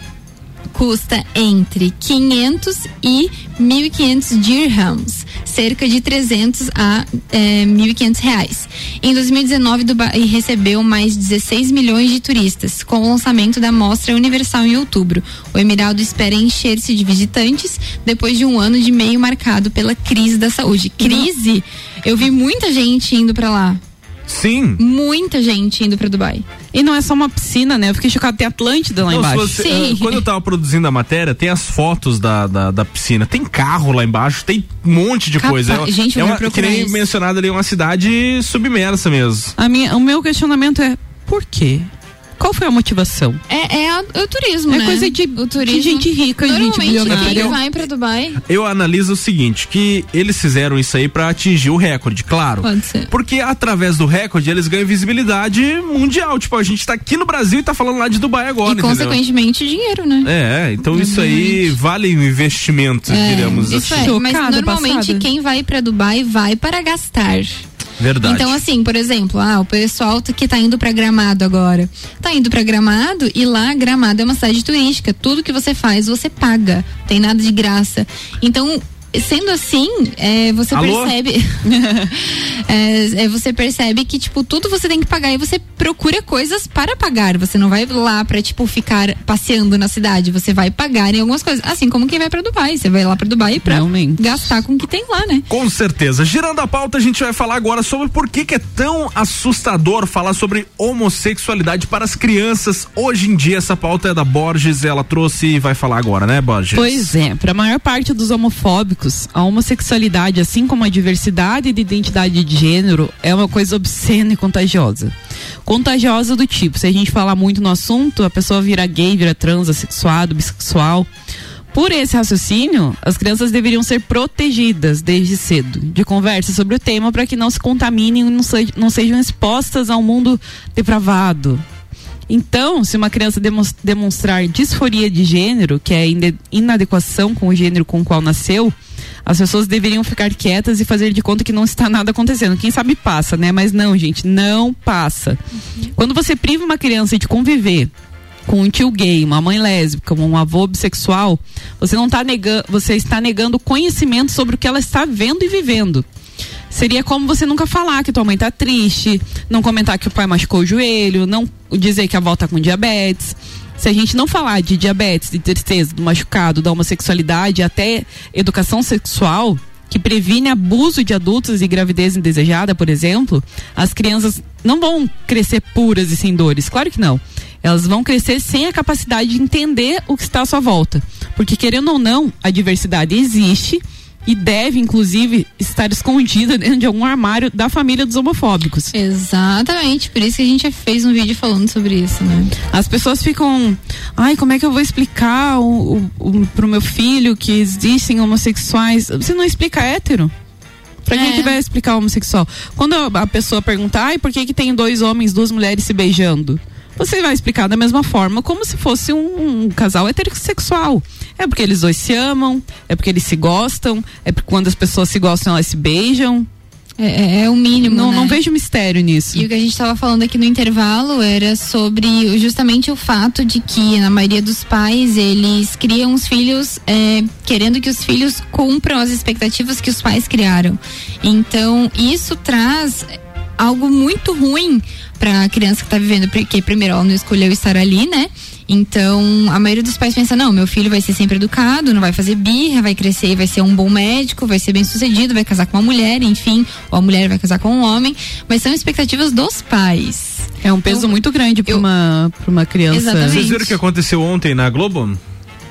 custa entre 500 e 1.500 dirhams, cerca de 300 a eh, 1.500 reais. Em 2019, Dubai recebeu mais 16 milhões de turistas, com o lançamento da Mostra Universal em outubro. O Emirado espera encher-se de visitantes depois de um ano de meio marcado pela crise da saúde. Crise? Eu vi muita gente indo pra lá. Sim. Muita gente indo pra Dubai. E não é só uma piscina, né? Eu fiquei chocado, tem Atlântida lá Não, embaixo. você- eh, quando eu tava produzindo a matéria, tem as fotos da, da, da piscina, tem carro lá embaixo, tem um monte de Capaz- coisa. É, uma- gente, é eu uma, que procurar nem isso. mencionado ali, uma cidade submersa mesmo. A minha, o meu questionamento é, por quê? Qual foi a motivação? É, é a- é o turismo, É né? coisa de- o turismo. de gente rica, gente bilionária. quem vai pra Dubai Eu analiso o seguinte, que eles fizeram isso aí pra atingir o recorde, claro. Pode ser. Porque através do recorde eles ganham visibilidade mundial. Tipo, a gente tá aqui no Brasil e tá falando lá de Dubai agora, e entendeu? consequentemente dinheiro, né? É, então isso aí vale um investimento, É, digamos isso assim. é, mas Chocada, normalmente passada. quem vai pra Dubai vai para gastar. Verdade. Então, assim, por exemplo, ah, o pessoal que tá indo pra Gramado agora. Tá indo pra Gramado e lá Gramado é uma cidade turística. Tudo que você faz, você paga. Tem nada de graça. Então, sendo assim, é, você Alô? percebe. é, é, você percebe que, tipo, tudo você tem que pagar e você procura coisas para pagar. Você não vai lá pra, tipo, ficar passeando na cidade. Você vai pagar em algumas coisas. Assim como quem vai pra Dubai. Você vai lá pra Dubai pra gastar com o que tem lá, né? Com certeza. Girando a pauta, a gente vai falar agora sobre por que, que é tão assustador falar sobre homossexualidade para as crianças. Hoje em dia, essa pauta é da Borges, ela trouxe e vai falar agora, né, Borges? Pois é, para a maior parte dos homofóbicos, a homossexualidade, assim como a diversidade de identidade de gênero, é uma coisa obscena e contagiosa. Contagiosa do tipo, se a gente falar muito no assunto, a pessoa vira gay, vira trans, assexuado, bissexual. Por esse raciocínio, as crianças deveriam ser protegidas desde cedo de conversa sobre o tema para que não se contaminem e não, se- não sejam expostas ao mundo depravado. Então, se uma criança demonstrar disforia de gênero, que é inadequação com o gênero com o qual nasceu, as pessoas deveriam ficar quietas e fazer de conta que não está nada acontecendo. Quem sabe passa, né? Mas não, gente, não passa. Quando você priva uma criança de conviver com um tio gay, uma mãe lésbica, um avô bissexual, você não está negando, você está negando conhecimento sobre o que ela está vendo e vivendo. Seria como você nunca falar que tua mãe tá triste, não comentar que o pai machucou o joelho, não dizer que a avó tá com diabetes. Se a gente não falar de diabetes, de tristeza, do machucado, da homossexualidade, até educação sexual, que previne abuso de adultos e gravidez indesejada, por exemplo, as crianças não vão crescer puras e sem dores. Claro que não. Elas vão crescer sem a capacidade de entender o que está à sua volta. Porque, querendo ou não, a diversidade existe e deve, inclusive, estar escondida dentro de algum armário da família dos homofóbicos. Exatamente, por isso que a gente fez um vídeo falando sobre isso, né? As pessoas ficam, ai, como é que eu vou explicar o, o, o, pro meu filho que existem homossexuais? Você não explica hétero? Pra quem que vai explicar homossexual? Quando a, a pessoa perguntar, ai, por que que tem dois homens, duas mulheres se beijando? Você vai explicar da mesma forma, como se fosse um, um casal heterossexual. É porque eles dois se amam, é porque eles se gostam, é porque quando as pessoas se gostam, elas se beijam. É, é o mínimo. Não, né? não vejo mistério nisso. E o que a gente estava falando aqui no intervalo era sobre justamente o fato de que na maioria dos pais eles criam os filhos é, querendo que os filhos cumpram as expectativas que os pais criaram. Então isso traz algo muito ruim para a criança que está vivendo, porque primeiro ela não escolheu estar ali, né? Então, a maioria dos pais pensa: não, meu filho vai ser sempre educado, não vai fazer birra, vai crescer e vai ser um bom médico, vai ser bem sucedido, vai casar com uma mulher, enfim, ou a mulher vai casar com um homem, mas são expectativas dos pais. É um peso muito grande para uma, pra uma criança. Exatamente. Vocês viram o que aconteceu ontem na Globo?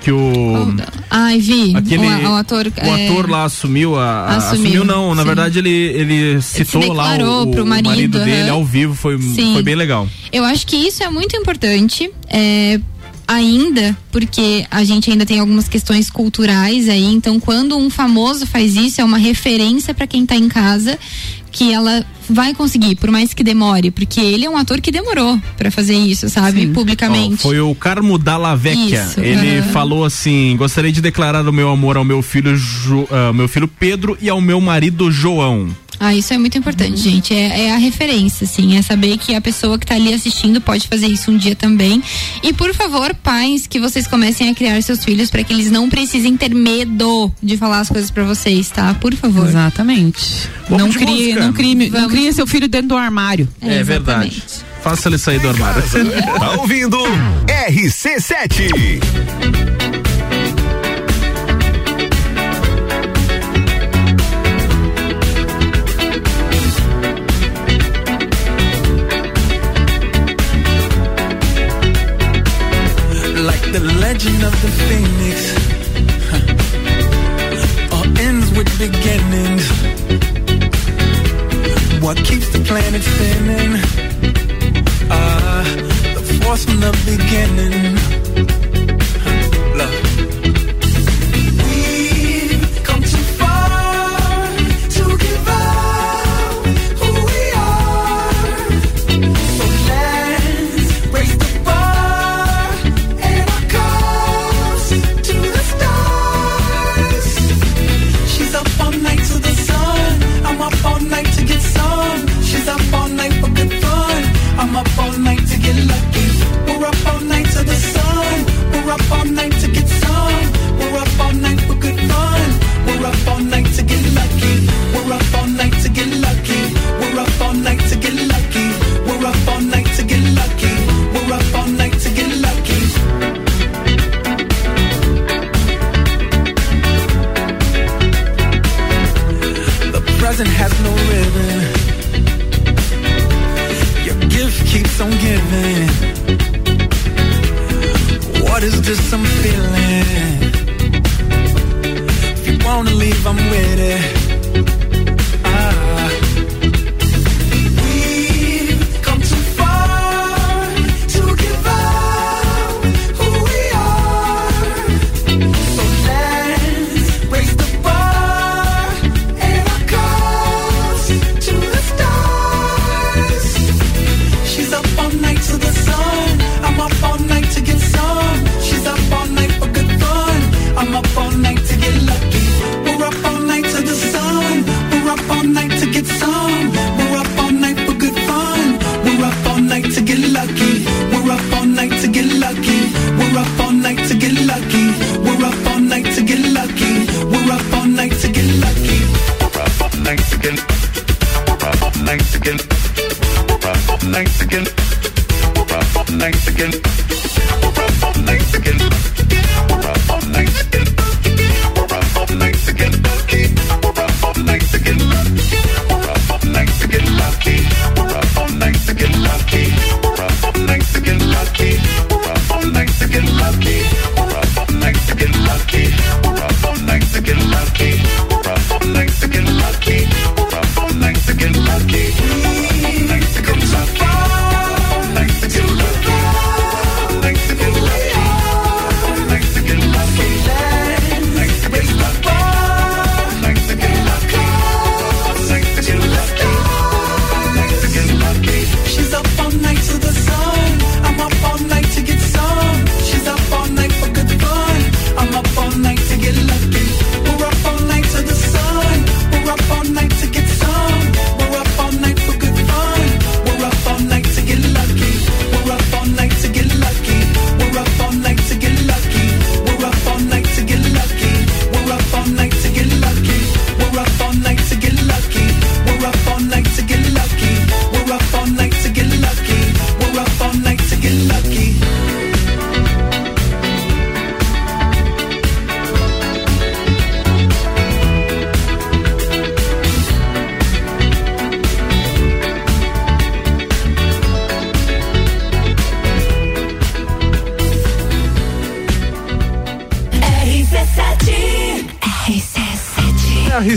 Que o. Ai, vi. Aquele, o, o ator. o é, ator lá assumiu a. Assumiu, assumiu, não, na sim. verdade ele, ele citou lá declarou o, pro o marido, dele aham. ao vivo, foi, Sim. foi bem legal. Eu acho que isso é muito importante. é, ainda, porque a gente ainda tem algumas questões culturais aí, então quando um famoso faz isso, é uma referência para quem tá em casa que ela vai conseguir, por mais que demore, porque ele é um ator que demorou para fazer isso, sabe, Ó, publicamente. foi o Carmo Dalla Vecchia. Isso, Ele falou assim: gostaria de declarar o meu amor ao meu filho, Jo- ah, meu filho Pedro e ao meu marido João. Ah, isso é muito importante, gente. É, é a referência, assim. É saber que a pessoa que tá ali assistindo pode fazer isso um dia também. E, por favor, pais, que vocês comecem a criar seus filhos para que eles não precisem ter medo de falar as coisas para vocês, tá? Por favor. Exatamente. Vamos não crie, não, crie, não crie seu filho dentro do armário. É, verdade. Faça ele sair do armário. Tá ouvindo? RC7.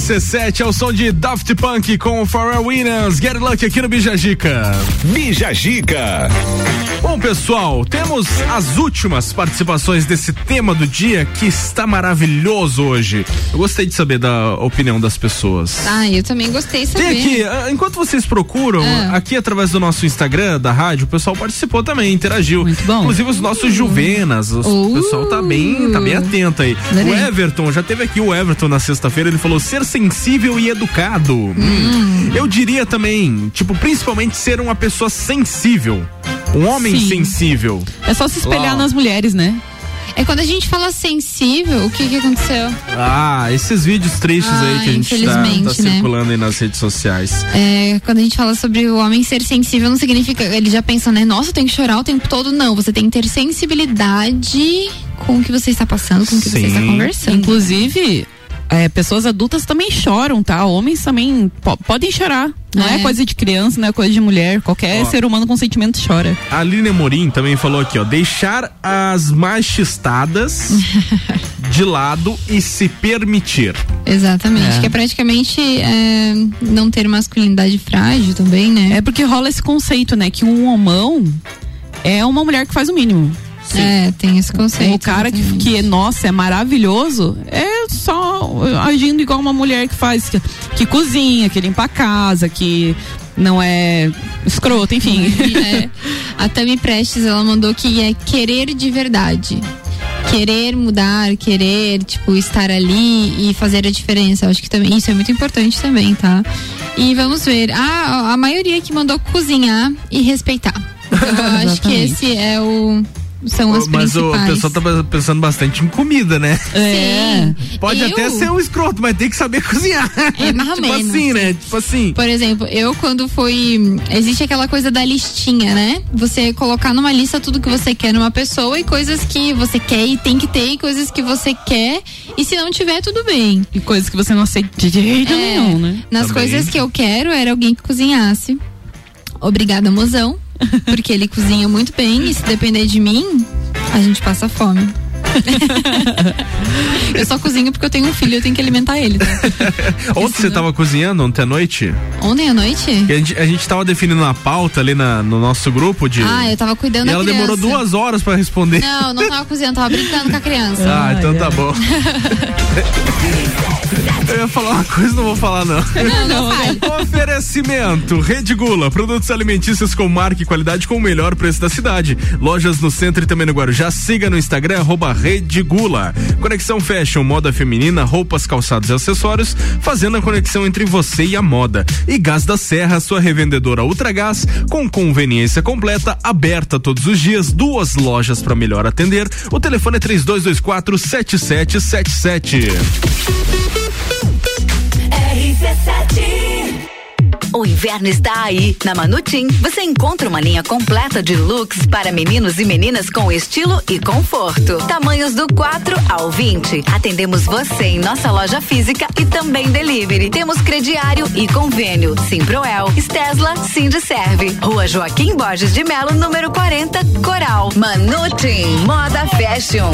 RC7 é o som de Daft Punk com Pharrell Williams. Get Lucky aqui no Bijagica. Bijagica. Bom, pessoal, temos as últimas participações desse tema do dia que está maravilhoso hoje. Eu gostei de saber da opinião das pessoas. Ah, eu também gostei de saber. Tem aqui, ah, enquanto vocês procuram, Ah. aqui através do nosso Instagram, da rádio, o pessoal participou também, interagiu. Muito bom. Inclusive os nossos juvenas, os- o pessoal tá bem, tá bem atento aí. Adorei. O Everton, já teve aqui o Everton na sexta-feira, ele falou ser sensível e educado. Hum. Eu diria também, tipo, principalmente ser uma pessoa sensível. Um homem Sim. sensível. É só se espelhar Lá. nas mulheres, né? É quando a gente fala sensível, o que que aconteceu? Ah, esses vídeos tristes Ah, aí que a gente tá, tá né? circulando aí nas redes sociais. É, quando a gente fala sobre o homem ser sensível, não significa. Ele já pensa, né? Nossa, eu tenho que chorar o tempo todo. Não, você tem que ter sensibilidade com o que você está passando, com o que você está conversando. Inclusive, é, pessoas adultas também choram, tá? Homens também po- podem chorar. Não é. É. coisa de criança, não é coisa de mulher. Qualquer Ó. ser humano com sentimento chora. A Aline Morim também falou aqui, ó, deixar as machistadas de lado e se permitir. Exatamente, É. que é praticamente é, não ter masculinidade frágil também, né? É porque rola esse conceito, né? Que um homão é uma mulher que faz o mínimo. É, tem esse conceito. O cara que, que, nossa, é maravilhoso, é só agindo igual uma mulher que faz, que, que cozinha, que limpa a casa, que não é escroto, enfim. É. A Tami Prestes, ela mandou que é querer de verdade. Querer mudar, querer, tipo, estar ali e fazer a diferença. Eu acho que também isso é muito importante também, tá? E vamos ver. Ah, a maioria que mandou cozinhar e respeitar. Eu acho que esse é o. São as Mas o principais. pessoal tá pensando bastante em comida, né? É. Pode Eu- até ser um escroto, mas tem que saber cozinhar. É, mais ou tipo menos. assim, né? Tipo assim. Por exemplo, eu quando fui. Existe aquela coisa da listinha, né? Você colocar numa lista tudo que você quer numa pessoa e coisas que você quer e tem que ter, e coisas que você quer. E se não tiver, tudo bem. E coisas que você não aceita de jeito nenhum, né? Nas Também. coisas que eu quero era alguém que cozinhasse. Obrigada, mozão. Porque ele cozinha muito bem e se depender de mim, a gente passa fome. eu só cozinho porque eu tenho um filho, eu tenho que alimentar ele. Tá? Ontem você tava cozinhando, ontem à noite? Ontem à noite? A gente, a gente tava definindo uma pauta ali na- no nosso grupo de. Ah, eu tava cuidando e da ela criança. demorou duas horas pra responder. Não, não tava cozinhando, tava brincando com a criança. Ah, então tá bom. Eu ia falar uma coisa, não vou falar não. Não, não. Oferecimento, Rede Gula, produtos alimentícios com marca e qualidade com o melhor preço da cidade. Lojas no centro e também no Guarujá. Siga no Instagram, arroba Rede Gula. Conexão Fashion, moda feminina, roupas, calçados e acessórios, fazendo a conexão entre você e a moda. E Gás da Serra, sua revendedora Ultragás, com conveniência completa, aberta todos os dias, duas lojas para melhor atender. O telefone é 3224 7777. O inverno está aí. Na Manutim, você encontra uma linha completa de looks para meninos e meninas com estilo e conforto. Tamanhos do 4 ao 20. Atendemos você em nossa loja física e também delivery. Temos crediário e convênio. Simproel, Stesla, Serve. Rua Joaquim Borges de Melo, número 40, Coral. Manutim, moda fashion.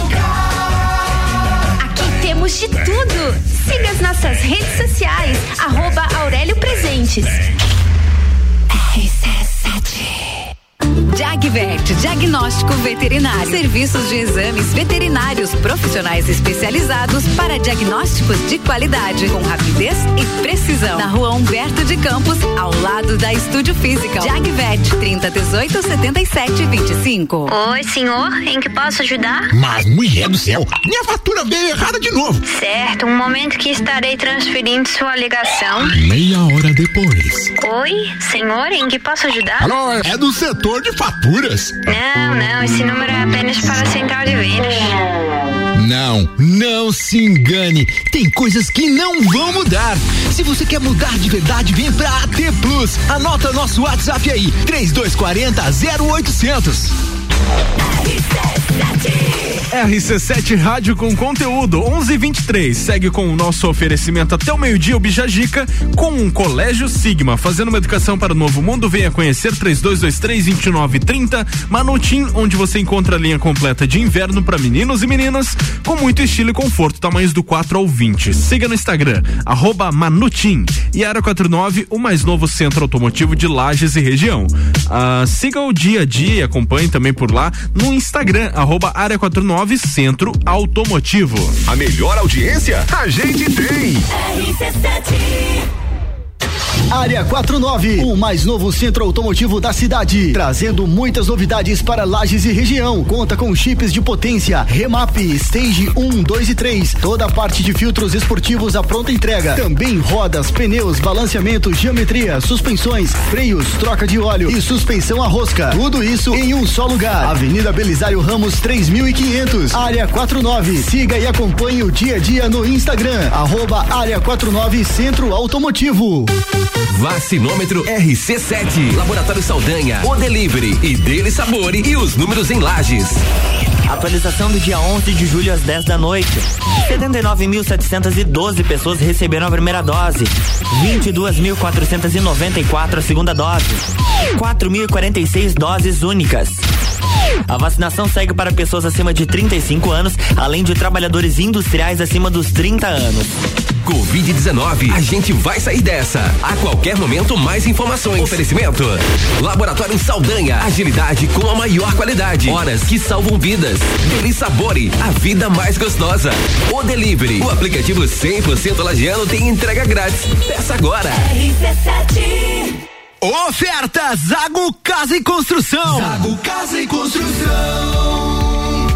de tudo. Siga as nossas redes sociais, arroba Aurélio Presentes. Jagvet, diagnóstico veterinário. Serviços de exames veterinários profissionais especializados para diagnósticos de qualidade, com rapidez e precisão. Na rua Humberto de Campos, ao lado da Estúdio Física. Jagvet, 30 18 77 25. Oi, senhor, em que posso ajudar? Mas, mulher do céu, minha fatura veio errada de novo. Certo, um momento que estarei transferindo sua ligação. Meia hora depois. Oi, senhor, em que posso ajudar? Alô, é do setor de faturas. Não, não, esse número é apenas para a central de vendas. Não, não se engane. Tem coisas que não vão mudar. Se você quer mudar de verdade, vem pra AT Plus. Anota nosso WhatsApp aí: 3240 0800. RC7 Rádio com conteúdo 1123. Segue com o nosso oferecimento até o meio-dia o Bijagica com um Colégio Sigma, fazendo uma educação para o novo mundo. Venha conhecer 3223-2930 Manutim, onde você encontra a linha completa de inverno para meninos e meninas com muito estilo e conforto, tamanhos do 4 ao 20. Siga no Instagram arroba Manutim e Área 49, o mais novo centro automotivo de Lages e região. Ah, siga o dia a dia e acompanhe também por lá no Instagram arroba Área 49 Centro Automotivo. A melhor audiência a gente tem. Área 49, o mais novo centro automotivo da cidade, trazendo muitas novidades para Lages e região. Conta com chips de potência, remap, stage 1, 2 e 3, toda a parte de filtros esportivos à pronta entrega. Também rodas, pneus, balanceamento, geometria, suspensões, freios, troca de óleo e suspensão a rosca. Tudo isso em um só lugar. Avenida Belisário Ramos 3500, Área 49. Siga e acompanhe o dia a dia no Instagram, arroba Área 49 Centro Automotivo. Vacinômetro RC7. Laboratório Saldanha. O Delivery. E dele Sabore. E os números em lajes. Atualização do dia 11 de julho às 10 da noite. 79.712 pessoas receberam a primeira dose. 22.494 a segunda dose. 4.046 doses únicas. A vacinação segue para pessoas acima de 35 anos, além de trabalhadores industriais acima dos 30 anos. Covid-19. A gente vai sair dessa. A qualquer momento, mais informações. Oferecimento: Laboratório Saldanha. Agilidade com a maior qualidade. Horas que salvam vidas. Deli Sabore. A vida mais gostosa. O Delivery. O aplicativo 100% lagiano tem entrega grátis. Peça agora. Oferta Zago Casa e Construção. Zago Casa e Construção.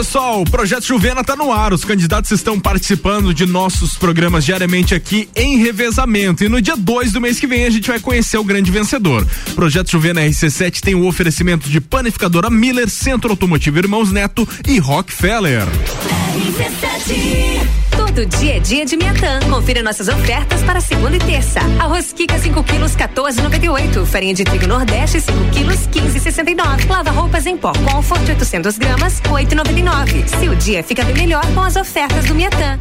Pessoal, o projeto Juvena tá no ar. Os candidatos estão participando de nossos programas diariamente aqui em revezamento. E no dia 2 do mês que vem a gente vai conhecer o grande vencedor. O projeto Juvena RC7 tem o oferecimento de panificadora Miller, Centro Automotivo Irmãos Neto e Rockefeller. Todo dia é dia de Miatã. Confira nossas ofertas para segunda e terça. Arroz Kika 5 quilos 14,98. Farinha de trigo Nordeste 5 quilos 15,69. Lava roupas em pó Comfort 800 gramas 8,99. Seu dia fica bem melhor com as ofertas do Miatã.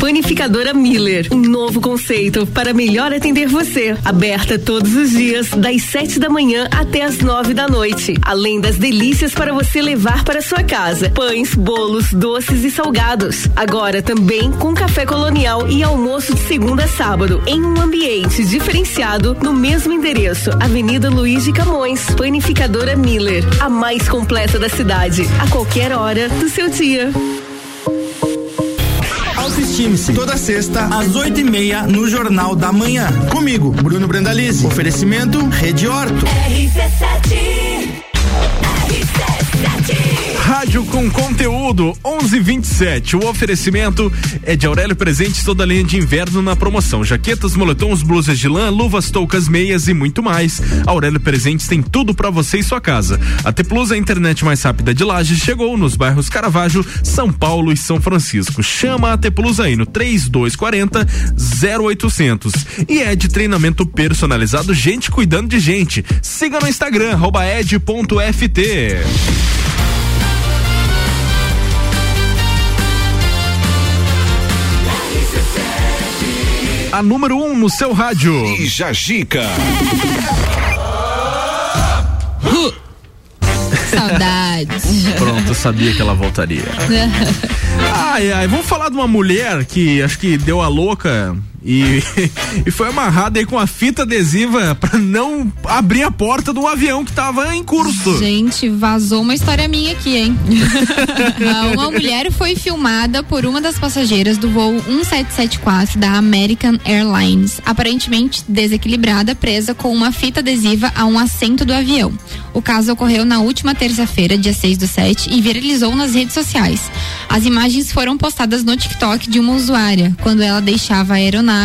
Panificadora Miller, um novo conceito para melhor atender você. Aberta todos os dias, das 7 da manhã até as 9 da noite. Além das delícias para você levar para sua casa: pães, bolos, doces e salgados. Agora também com café colonial e almoço de segunda a sábado, em um ambiente diferenciado no mesmo endereço, Avenida Luiz de Camões. Panificadora Miller, a mais completa da cidade, a qualquer hora do seu dia. Autoestime-se. Toda sexta, às oito e meia, no Jornal da Manhã. Comigo, Bruno Brandalize. Oferecimento Rede Horto. Rádio com conteúdo 1127. O oferecimento é de Aurélio Presentes, toda a linha de inverno na promoção. Jaquetas, moletons, blusas de lã, luvas, toucas, meias e muito mais. Aurélio Presentes tem tudo para você e sua casa. A T Plus, a internet mais rápida de Lages, chegou nos bairros Caravaggio, São Paulo e São Francisco. Chama a T Plus aí no 3240 0800. E é de treinamento personalizado, gente cuidando de gente. Siga no Instagram, ed.ft. A número 1 um no seu rádio. E Jajica. Saudades. Pronto, eu sabia que ela voltaria. Ai, ai, vamos falar de uma mulher que acho que deu a louca E, e foi amarrada aí com a fita adesiva pra não abrir a porta do avião que tava em curso. Gente, vazou uma história minha aqui, hein? Ah, uma mulher foi filmada por uma das passageiras do voo 1774 da American Airlines, aparentemente desequilibrada, presa com uma fita adesiva a um assento do avião. O caso ocorreu na última terça-feira, dia 6 do 7, e viralizou nas redes sociais. As imagens foram postadas no TikTok de uma usuária, quando ela deixava a aeronave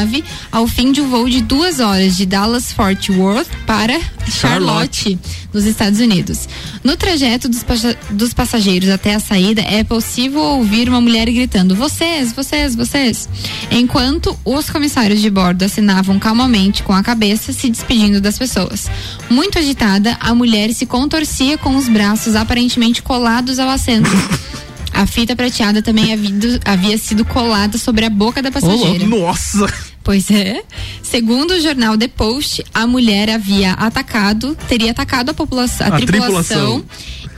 ao fim de um voo de duas horas de Dallas Fort Worth para Charlotte, nos Estados Unidos. No trajeto dos, dos passageiros até a saída, é possível ouvir uma mulher gritando: Vocês, vocês, vocês. Enquanto os comissários de bordo assinavam calmamente com a cabeça, se despedindo das pessoas. Muito agitada, a mulher se contorcia com os braços aparentemente colados ao assento. A fita prateada também havia, havia sido colada sobre a boca da passageira. Nossa! Pois é. Segundo o jornal The Post, a mulher havia atacado, teria atacado a, população, a, A tripulação, tripulação.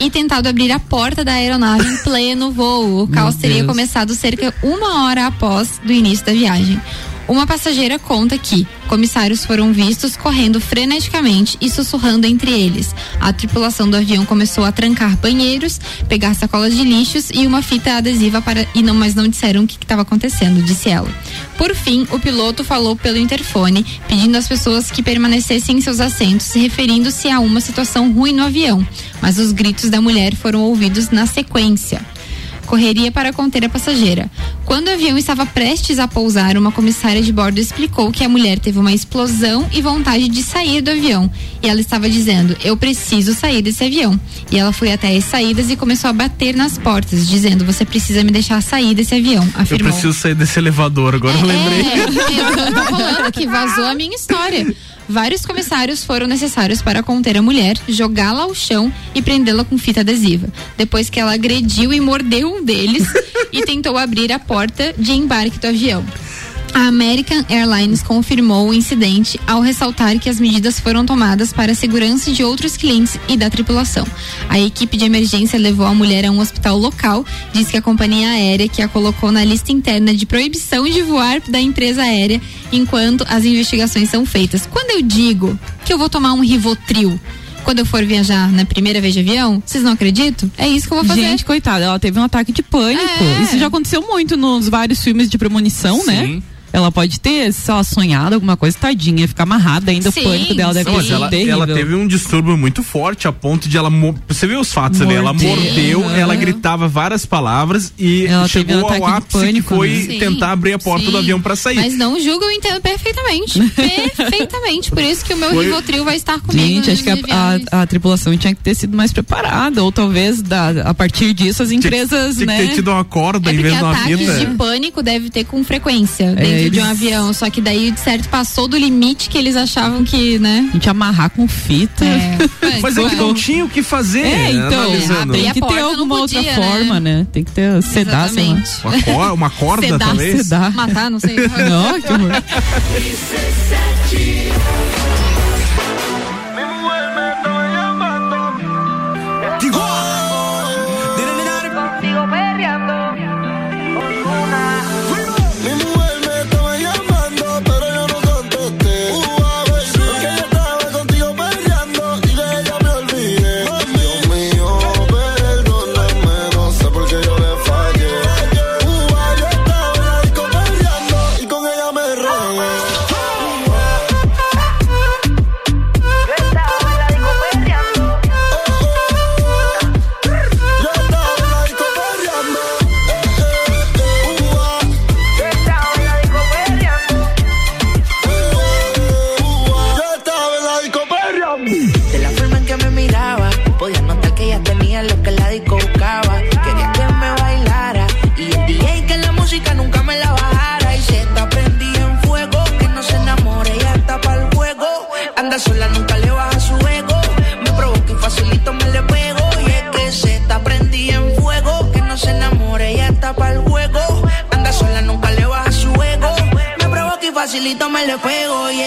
e tentado abrir a porta da aeronave em pleno voo. O caos teria começado cerca de uma hora após do início da viagem. Uma passageira conta que comissários foram vistos correndo freneticamente e sussurrando entre eles. A tripulação do avião começou a trancar banheiros, pegar sacolas de lixos e uma fita adesiva para e não, mas não disseram o que estava acontecendo, disse ela. Por fim, o piloto falou pelo interfone, pedindo às pessoas que permanecessem em seus assentos, referindo-se a uma situação ruim no avião. Mas os gritos da mulher foram ouvidos na sequência correria para conter a passageira. Quando o avião estava prestes a pousar, uma comissária de bordo explicou que a mulher teve uma explosão e vontade de sair do avião. E ela estava dizendo: Eu preciso sair desse avião. E ela foi até as saídas e começou a bater nas portas, dizendo: Você precisa me deixar sair desse avião. Eu Afirmou. preciso sair desse elevador, agora eu lembrei. É, eu tô falando que vazou a minha história. Vários comissários foram necessários para conter a mulher, jogá-la ao chão e prendê-la com fita adesiva. Depois que ela agrediu e mordeu um deles e tentou abrir a porta de embarque do avião. A American Airlines confirmou o incidente ao ressaltar que as medidas foram tomadas para a segurança de outros clientes e da tripulação. A equipe de emergência levou a mulher a um hospital local, diz que a companhia aérea que a colocou na lista interna de proibição de voar da empresa aérea enquanto as investigações são feitas. Quando eu digo que eu vou tomar um Rivotril quando eu for viajar na primeira vez de avião, vocês não acreditam? É isso que eu vou fazer. Gente, coitada, ela teve um ataque de pânico. É. Isso já aconteceu muito nos vários filmes de premonição, né? Ela pode ter, sei lá, sonhado alguma coisa, tadinha, ficar amarrada ainda, Sim, o pânico dela deve ter ela, terrível. ela teve um distúrbio muito forte a ponto de ela. Você viu os fatos ali? Ela Mordeu, mordeu, aham. ela gritava várias palavras e Ela chegou um ao ápice pânico, que foi né? Sim, tentar abrir a porta sim. do avião pra sair. Mas não julgo, eu entendo perfeitamente. perfeitamente. Por isso que o meu Foi- Rivotril vai estar comigo. Gente, acho que a, a, a tripulação tinha que ter sido mais preparada, ou talvez da, a partir disso as empresas, Tinha né? que ter tido uma corda É em vez de uma fita. de pânico deve ter com frequência dentro É, de um avião. Só que daí, de certo, passou do limite que eles achavam que, né? A gente amarrar com fita. Mas é que não tinha o que fazer. É, então, analisando. tem que ter alguma outra forma, né? Tem que ter sedar, sei lá. Uma, cor- uma corda, Sedar, talvez? sedar. Matar, não sei. Não, que horror.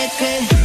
Y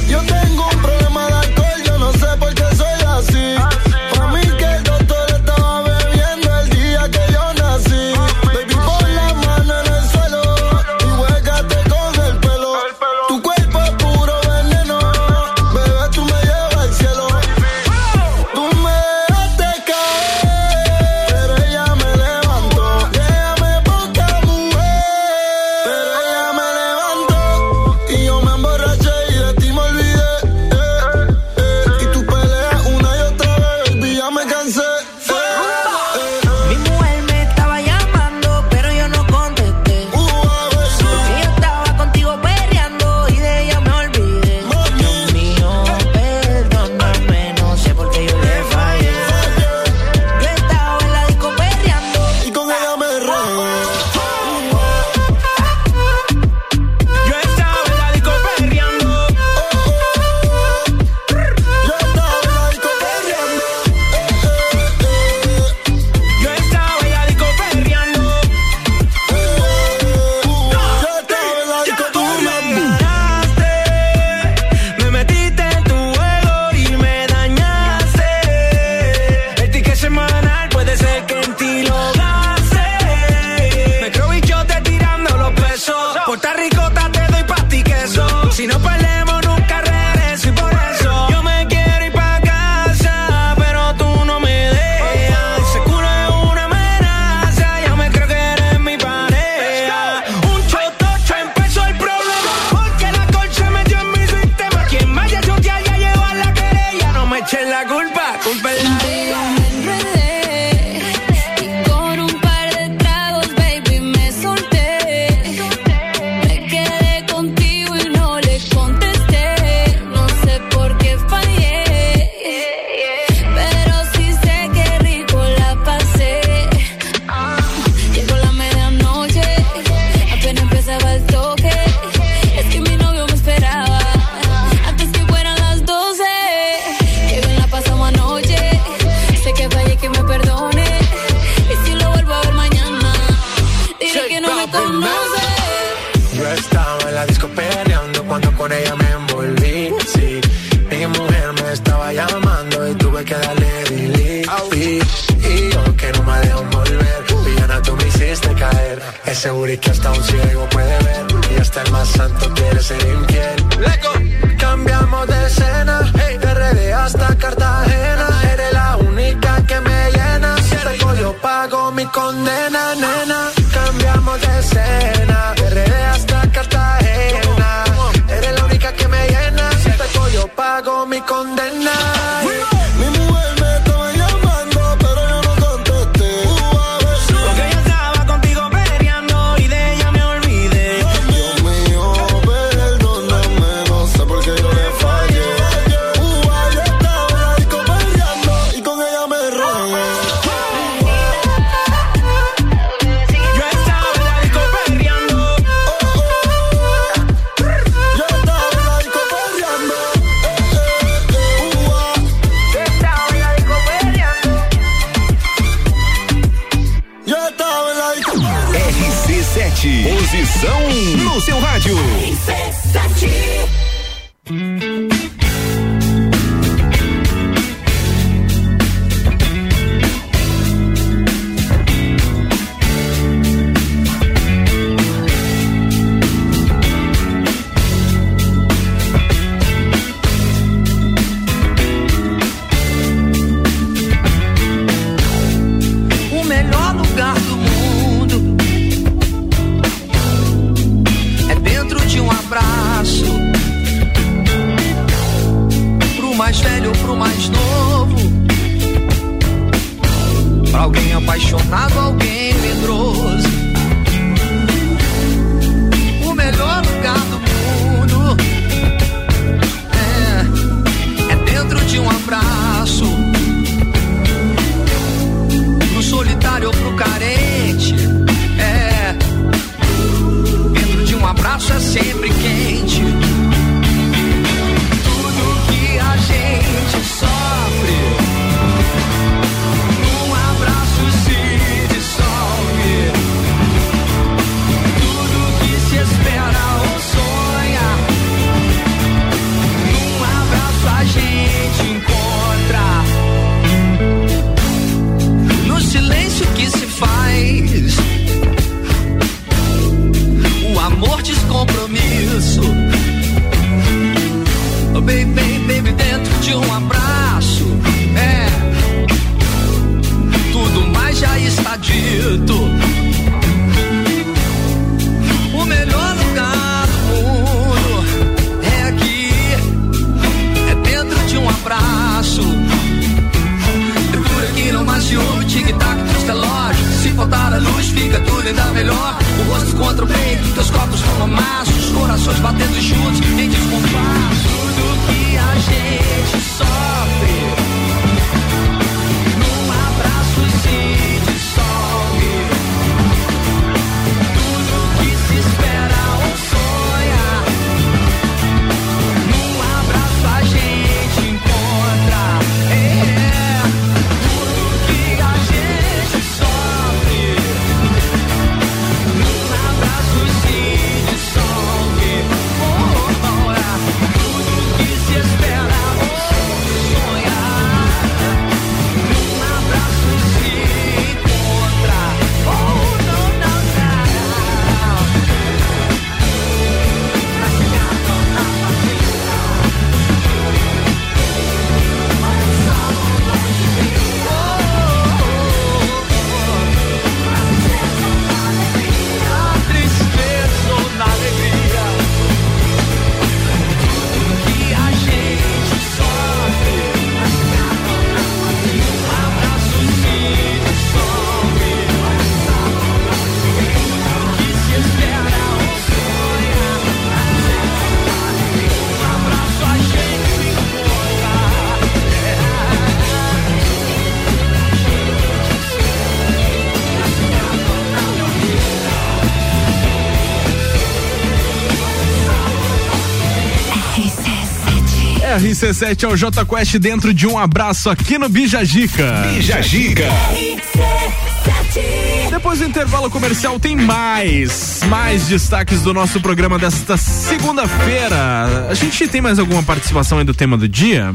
RC7 é o J Quest dentro de um abraço aqui no Bijagica. Bijagica. Depois Depois do intervalo comercial tem mais, mais destaques do nosso programa desta segunda-feira. A gente tem mais alguma participação aí do tema do dia?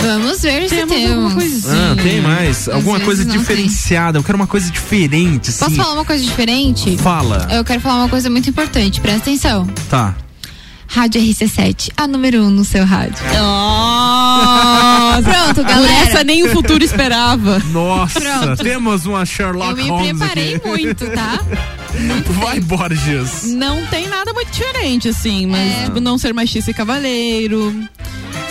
Vamos ver se Temos temos. alguma coisa Ah, tem mais. Às alguma coisa diferenciada. Eu quero uma coisa diferente, assim. Posso falar uma coisa diferente? Fala. Eu quero falar uma coisa muito importante, presta atenção. Tá. Rádio RC7, a número 1 um no seu rádio. Nossa. Pronto, Por galera. essa nem o futuro esperava. Nossa, Pronto. temos uma Sherlock Eu me Holmes preparei aqui. muito, tá? Vai, Borges. Não tem nada muito diferente, assim, mas tipo, não ser machista e cavaleiro,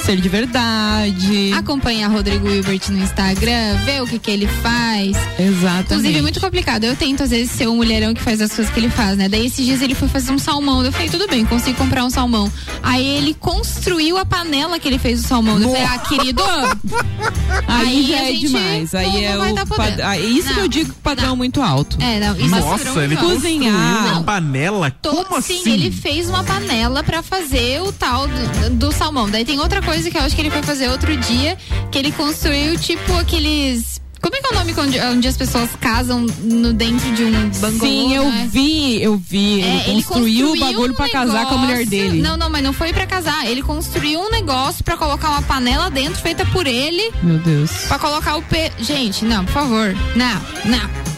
ser de verdade. Acompanhar Rodrigo Hilbert no Instagram, ver o que que ele faz. Exatamente. Inclusive, é muito complicado. Eu tento, às vezes, ser um mulherão que faz as coisas que ele faz, né? Daí, esses dias, ele foi fazer um salmão. Eu falei, tudo bem, consigo comprar um salmão. Aí, ele construiu a panela que ele fez o salmão. Eu falei, ah, querido... Aí, já a é gente demais. Aí não- é não o tá pad- ah, é isso que Não. eu digo padrão muito alto. É, não, isso Nossa, ele cozinhar. uma panela? Como sim, assim? ele fez uma panela pra fazer o tal do, do salmão. Daí tem outra coisa que eu acho que ele foi fazer outro dia, que ele construiu tipo aqueles. Como é que é o nome onde, onde as pessoas casam no dentro de um bangalô? Sim, eu né? vi, eu vi. É, ele, construiu o bagulho um pra casar com a mulher dele. Não, não, mas não foi pra casar. Ele construiu um negócio pra colocar uma panela dentro feita por ele. Meu Deus. Pra colocar o pe... Gente, não, por favor. Não, não.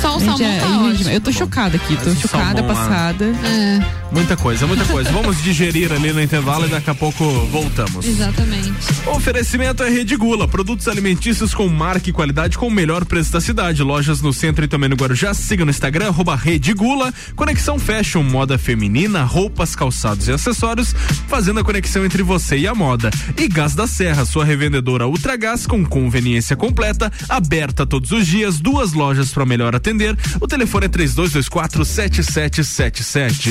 Só o Gente, salmão é tá ótimo. eu tô chocada aqui, tô Esse chocada, salmão lá. passada. É, Muita coisa, muita coisa. Vamos digerir ali no intervalo e daqui a pouco voltamos. exatamente. Oferecimento é Rede Gula, produtos alimentícios com marca e qualidade com o melhor preço da cidade. Lojas no centro e também no Guarujá. Siga no Instagram, arroba Rede Gula. Conexão Fashion, moda feminina, roupas, calçados e acessórios, fazendo a conexão entre você e a moda. E Gás da Serra, sua revendedora Ultragás com conveniência completa, aberta todos os dias, duas lojas para melhor atender. O telefone é 3224 7777.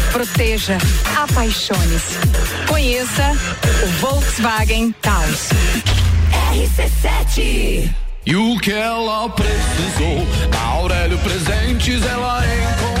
proteja, apaixone-se. Conheça o Volkswagen Taos. RC7 E o que ela precisou, na Aurélio Presentes ela encontrou.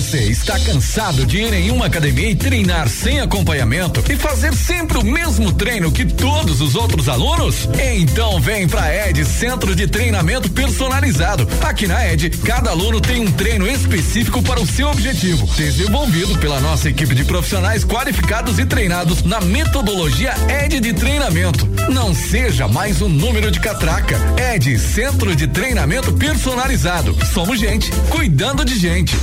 Você está cansado de ir em uma academia e treinar sem acompanhamento e fazer sempre o mesmo treino que todos os outros alunos? Então vem pra Ed Centro de Treinamento Personalizado. Aqui na Ed, cada aluno tem um treino específico para o seu objetivo, desenvolvido pela nossa equipe de profissionais qualificados e treinados na metodologia Ed de treinamento. Não seja mais um número de catraca. Ed Centro de Treinamento Personalizado. Somos gente cuidando de gente.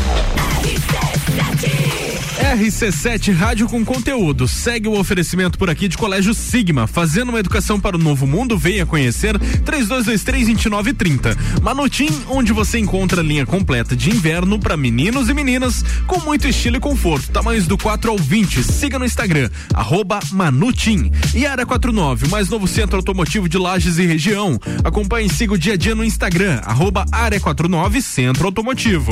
RC7 Rádio com conteúdo. Segue o oferecimento por aqui de Colégio Sigma, fazendo uma educação para o novo mundo. Venha conhecer 3223-2930. Manutim, onde você encontra a linha completa de inverno para meninos e meninas com muito estilo e conforto. Tamanhos do 4 ao 20. Siga no Instagram, Manutim. E Área 49, o mais novo centro automotivo de Lages e região. Acompanhe e siga o dia a dia no Instagram, arroba Área 49 Centro Automotivo.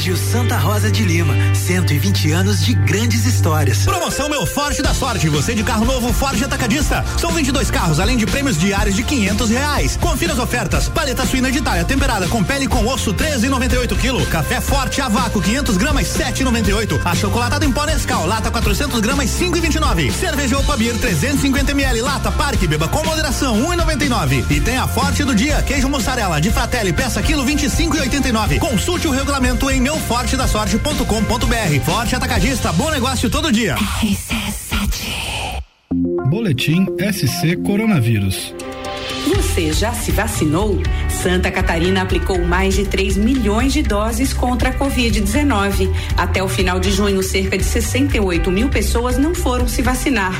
Colégio Santa Rosa de Lima, 120 anos de grandes histórias. Promoção Meu Forte da Sorte. Você de carro novo Forte Atacadista. São 22 carros, além de prêmios diários de 500 reais. Confira as ofertas. Paleta suína de Itália temperada com pele com osso 13,98 kg. Café Forte a vácuo 500 gramas 7,98. A chocolatada em pó Nescau lata 400 gramas 5,29. Cerveja Opa Beer 350 ml lata Parque beba com moderação 1,99. E tem a Forte do dia queijo mussarela de Fratelli peça quilo 25,89. Consulte o regulamento em meufortedasorte.com.br. Forte Atacadista, bom negócio todo dia. Boletim SC Coronavírus. Você já se vacinou? Santa Catarina aplicou mais de 3 milhões de doses contra a Covid-19. Até o final de junho, cerca de 68 mil pessoas não foram se vacinar.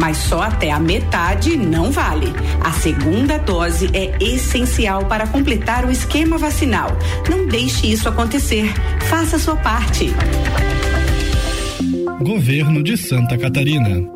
Mas só até a metade não vale. A segunda dose é essencial para completar o esquema vacinal. Não deixe isso acontecer. Faça sua parte. Governo de Santa Catarina.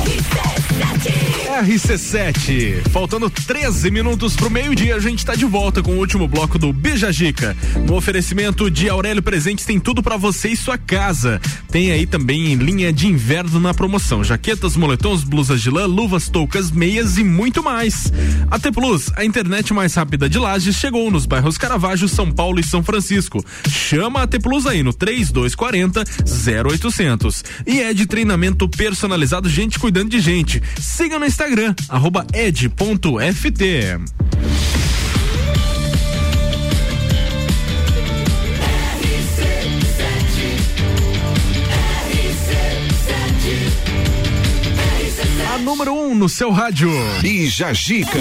Faltando 13 minutos pro meio-dia, a gente tá de volta com o último bloco do Bija Gica. No oferecimento de Aurélio Presentes tem tudo para você e sua casa. Tem aí também linha de inverno na promoção: jaquetas, moletons, blusas de lã, luvas, toucas, meias e muito mais. A T Plus, a internet mais rápida de Lages, chegou nos bairros Caravaggio, São Paulo e São Francisco. Chama a T Plus aí no 3240 0800. E é de treinamento personalizado, gente cuidando de gente. Siga no Instagram, arroba ed.ft. A número 1 um no seu rádio. Bija Gica.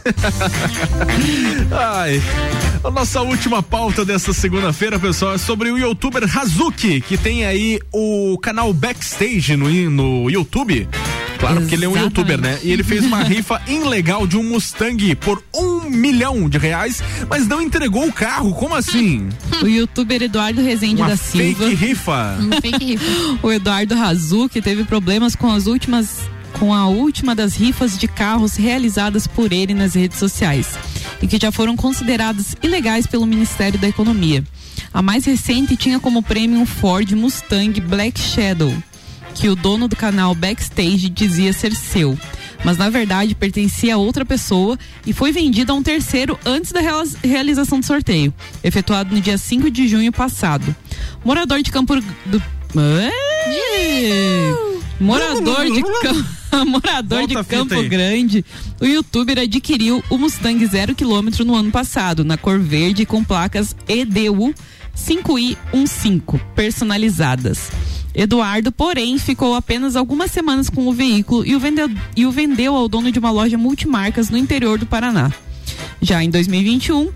Ai, a nossa última pauta dessa segunda-feira, pessoal, é sobre o youtuber Hazuki, que tem aí o canal Backstage no, no YouTube. Claro, porque ele é um youtuber, né? E ele fez uma rifa ilegal de um Mustang por um milhão de reais, mas não entregou o carro. Como assim? O youtuber Eduardo Rezende Uma da Silva. fake rifa. Um fake rifa. o Eduardo Razuki teve problemas com as últimas com a última das rifas de carros realizadas por ele nas redes sociais e que já foram consideradas ilegais pelo Ministério da Economia. A mais recente tinha como prêmio um Ford Mustang Black Shadow, que o dono do canal Backstage dizia ser seu, mas na verdade pertencia a outra pessoa e foi vendido a um terceiro antes da realização do sorteio, efetuado no dia 5 de junho passado. Morador de Campo do! Morador de, Cam- Morador de Campo aí. Grande, o youtuber adquiriu o Mustang zero quilômetro no ano passado, na cor verde com placas EDU 5i15 personalizadas. Eduardo, porém, ficou apenas algumas semanas com o veículo e o, vendeu, e o vendeu ao dono de uma loja multimarcas no interior do Paraná. Já em 2021,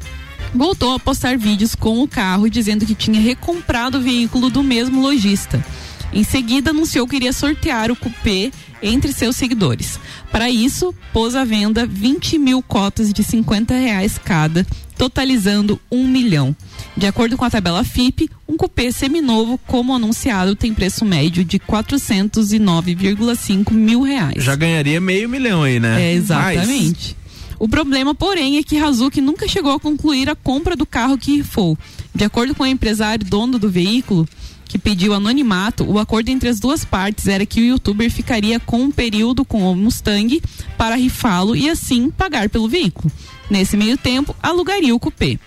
voltou a postar vídeos com o carro dizendo que tinha recomprado o veículo do mesmo lojista. Em seguida, anunciou que iria sortear o cupê entre seus seguidores. Para isso, pôs à venda 20 mil cotas de 50 reais cada, totalizando um milhão. De acordo com a tabela FIP, um cupê seminovo, como anunciado, tem preço médio de 409,5 mil reais. Já ganharia meio milhão aí, né? É, exatamente. O problema, porém, é que Hazuki nunca chegou a concluir a compra do carro que rifou. De acordo com o empresário dono do veículo, que pediu anonimato, o acordo entre as duas partes era que o youtuber ficaria com um período com o Mustang para rifá-lo e assim pagar pelo veículo. Nesse meio tempo, alugaria o cupê.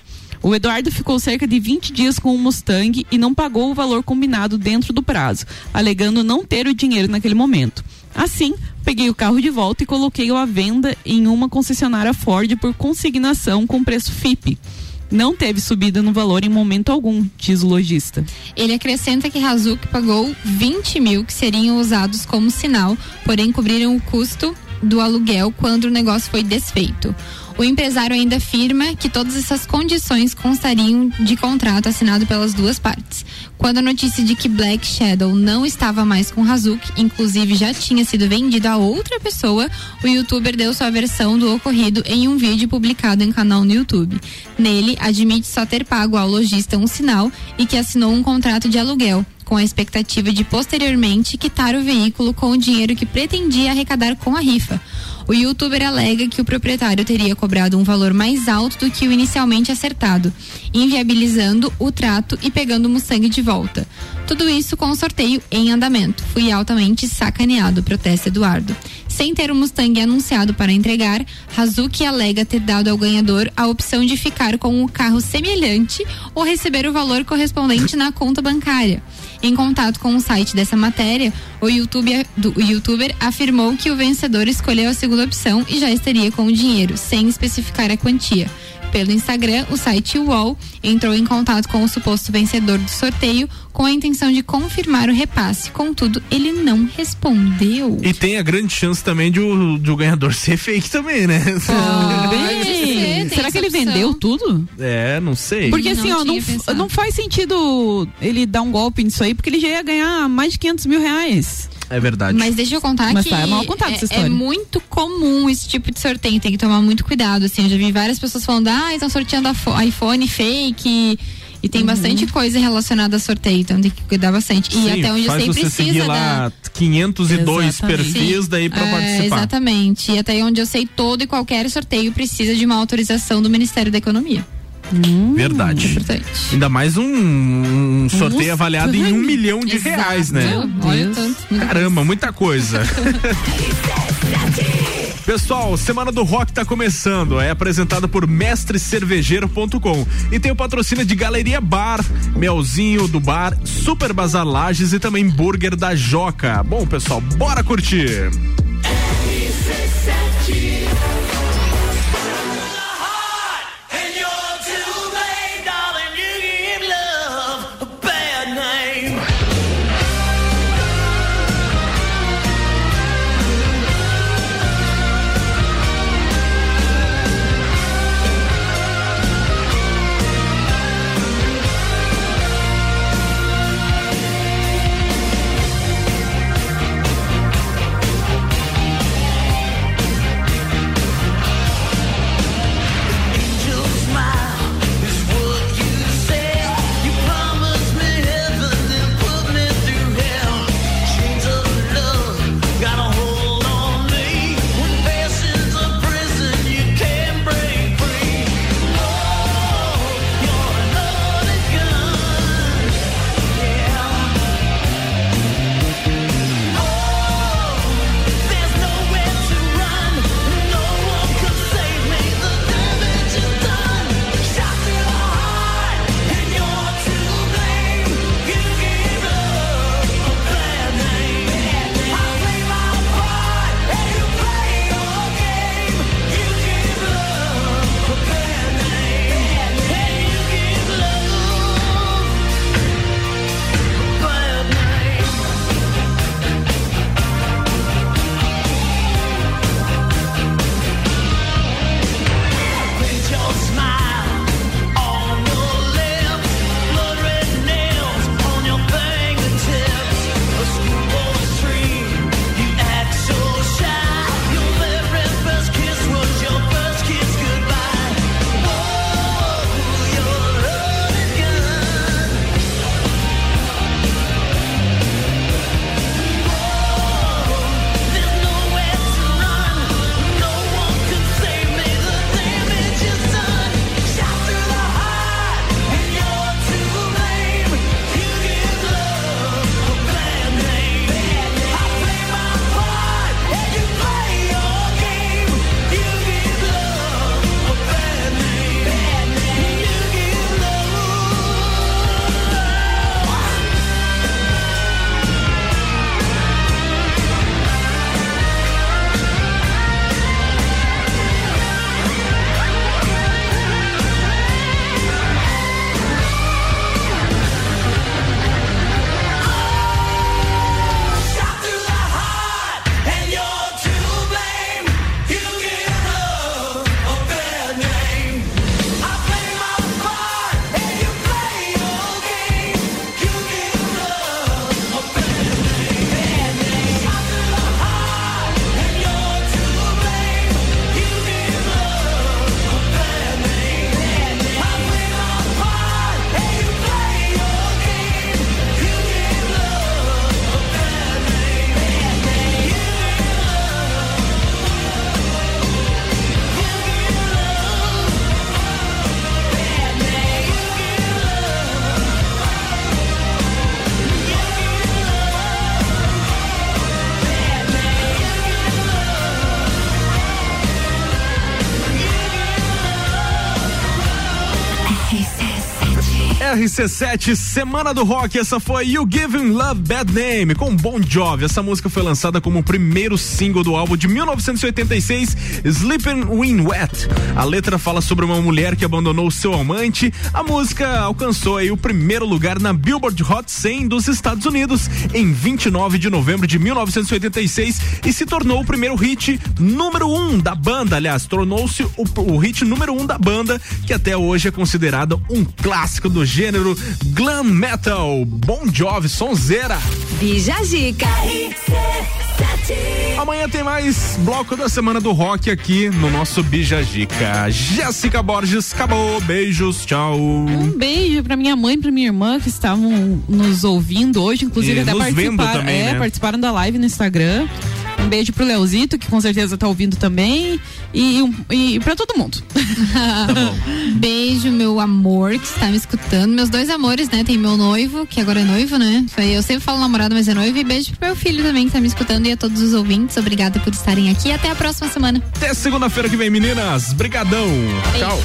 O Eduardo ficou cerca de 20 dias com o Mustang e não pagou o valor combinado dentro do prazo, alegando não ter o dinheiro naquele momento. Assim, peguei o carro de volta e coloquei-o à venda em uma concessionária Ford por consignação com preço FIP. Não teve subida no valor em momento algum, diz o lojista. Ele acrescenta que Hazuki pagou 20 mil que seriam usados como sinal, porém cobriram o custo do aluguel quando o negócio foi desfeito. O empresário ainda afirma que todas essas condições constariam de contrato assinado pelas duas partes. Quando a notícia de que Black Shadow não estava mais com Hazuki, inclusive já tinha sido vendido a outra pessoa, o youtuber deu sua versão do ocorrido em um vídeo publicado em canal no YouTube. Nele, admite só ter pago ao lojista um sinal e que assinou um contrato de aluguel, com a expectativa de posteriormente quitar o veículo com o dinheiro que pretendia arrecadar com a rifa. O youtuber alega que o proprietário teria cobrado um valor mais alto do que o inicialmente acertado, inviabilizando o trato e pegando o Mustang de volta. Tudo isso com o sorteio em andamento. Fui altamente sacaneado, protesta Eduardo. Sem ter o Mustang anunciado para entregar, Hazuki alega ter dado ao ganhador a opção de ficar com um carro semelhante ou receber o valor correspondente na conta bancária. Em contato com o site dessa matéria, o, YouTube, o youtuber afirmou que o vencedor escolheu a segunda opção e já estaria com o dinheiro, sem especificar a quantia. Pelo Instagram, o site UOL entrou em contato com o suposto vencedor do sorteio com a intenção de confirmar o repasse. Contudo, ele não respondeu. E tem a grande chance também de o, de o ganhador ser fake também, né? Bem, Será que ele vendeu tudo? É, não sei. Porque assim, ó, não, não faz sentido ele dar um golpe nisso aí, porque ele já ia ganhar mais de 500 mil reais. É verdade. Mas deixa eu contar Mas que tá mal contado essa é, é história. muito comum esse tipo de sorteio, tem que tomar muito cuidado, assim, eu já vi várias pessoas falando, ah, estão sorteando iPhone fake e tem bastante coisa relacionada a sorteio, então tem que cuidar bastante. E Sim, até onde eu faz sei você precisa seguir da... lá 502 Exatamente. perfis daí pra É, participar. Exatamente. E até onde eu sei, todo e qualquer sorteio precisa de uma autorização do Ministério da Economia. Verdade. Ainda mais um, um sorteio Nossa. avaliado em um milhão de Exato. reais, né? Olha tanto. Caramba, muita coisa. Pessoal, Semana do Rock tá começando. É apresentado por mestrecervejeiro.com e tem o patrocínio de Galeria Bar, Melzinho do Bar, Super Bazar Lages e também Burger da Joca. Bom, pessoal, bora curtir. RC7, Semana do Rock, essa foi You Giving Love Bad Name, com Bon Jovi. Essa música foi lançada como o primeiro single do álbum de 1986, Sleeping When Wet. A letra fala sobre uma mulher que abandonou seu amante. A música alcançou aí o primeiro lugar na Billboard Hot 100 dos Estados Unidos em 29 de novembro de 1986 e se tornou o primeiro hit número um da banda. Aliás, tornou-se o, o hit número um da banda, que até hoje é considerado um clássico do gênero glam metal. Bon Jovi, sonzeira. Bija Zica. Amanhã tem mais bloco da semana do rock aqui no nosso Bija Zica. Jéssica Borges, acabou. Beijos, tchau. Um beijo pra minha mãe e pra minha irmã que estavam nos ouvindo hoje, inclusive E até participaram, também, é, né? participaram da live no Instagram. Um beijo pro Leozito, que com certeza tá ouvindo também. E, um, e pra todo mundo. Beijo, meu amor, que está me escutando. Meus dois amores, né? Tem meu noivo, que agora é noivo, né? Eu sempre falo namorado, mas é noivo. E beijo pro meu filho também, que tá me escutando. E a todos os ouvintes. Obrigada por estarem aqui. Até a próxima semana. Até segunda-feira que vem, meninas. Brigadão. Tchau.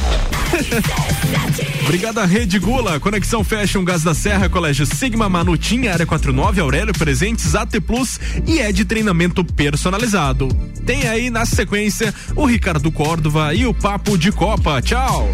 Obrigada, Rede Gula, Conexão Fashion, Gás da Serra, Colégio Sigma, Manutim, Área 49, Aurélio Presentes, AT Plus e é de treinamento personalizado. Tem aí na sequência o Ricardo Córdova e o Papo de Copa. Tchau.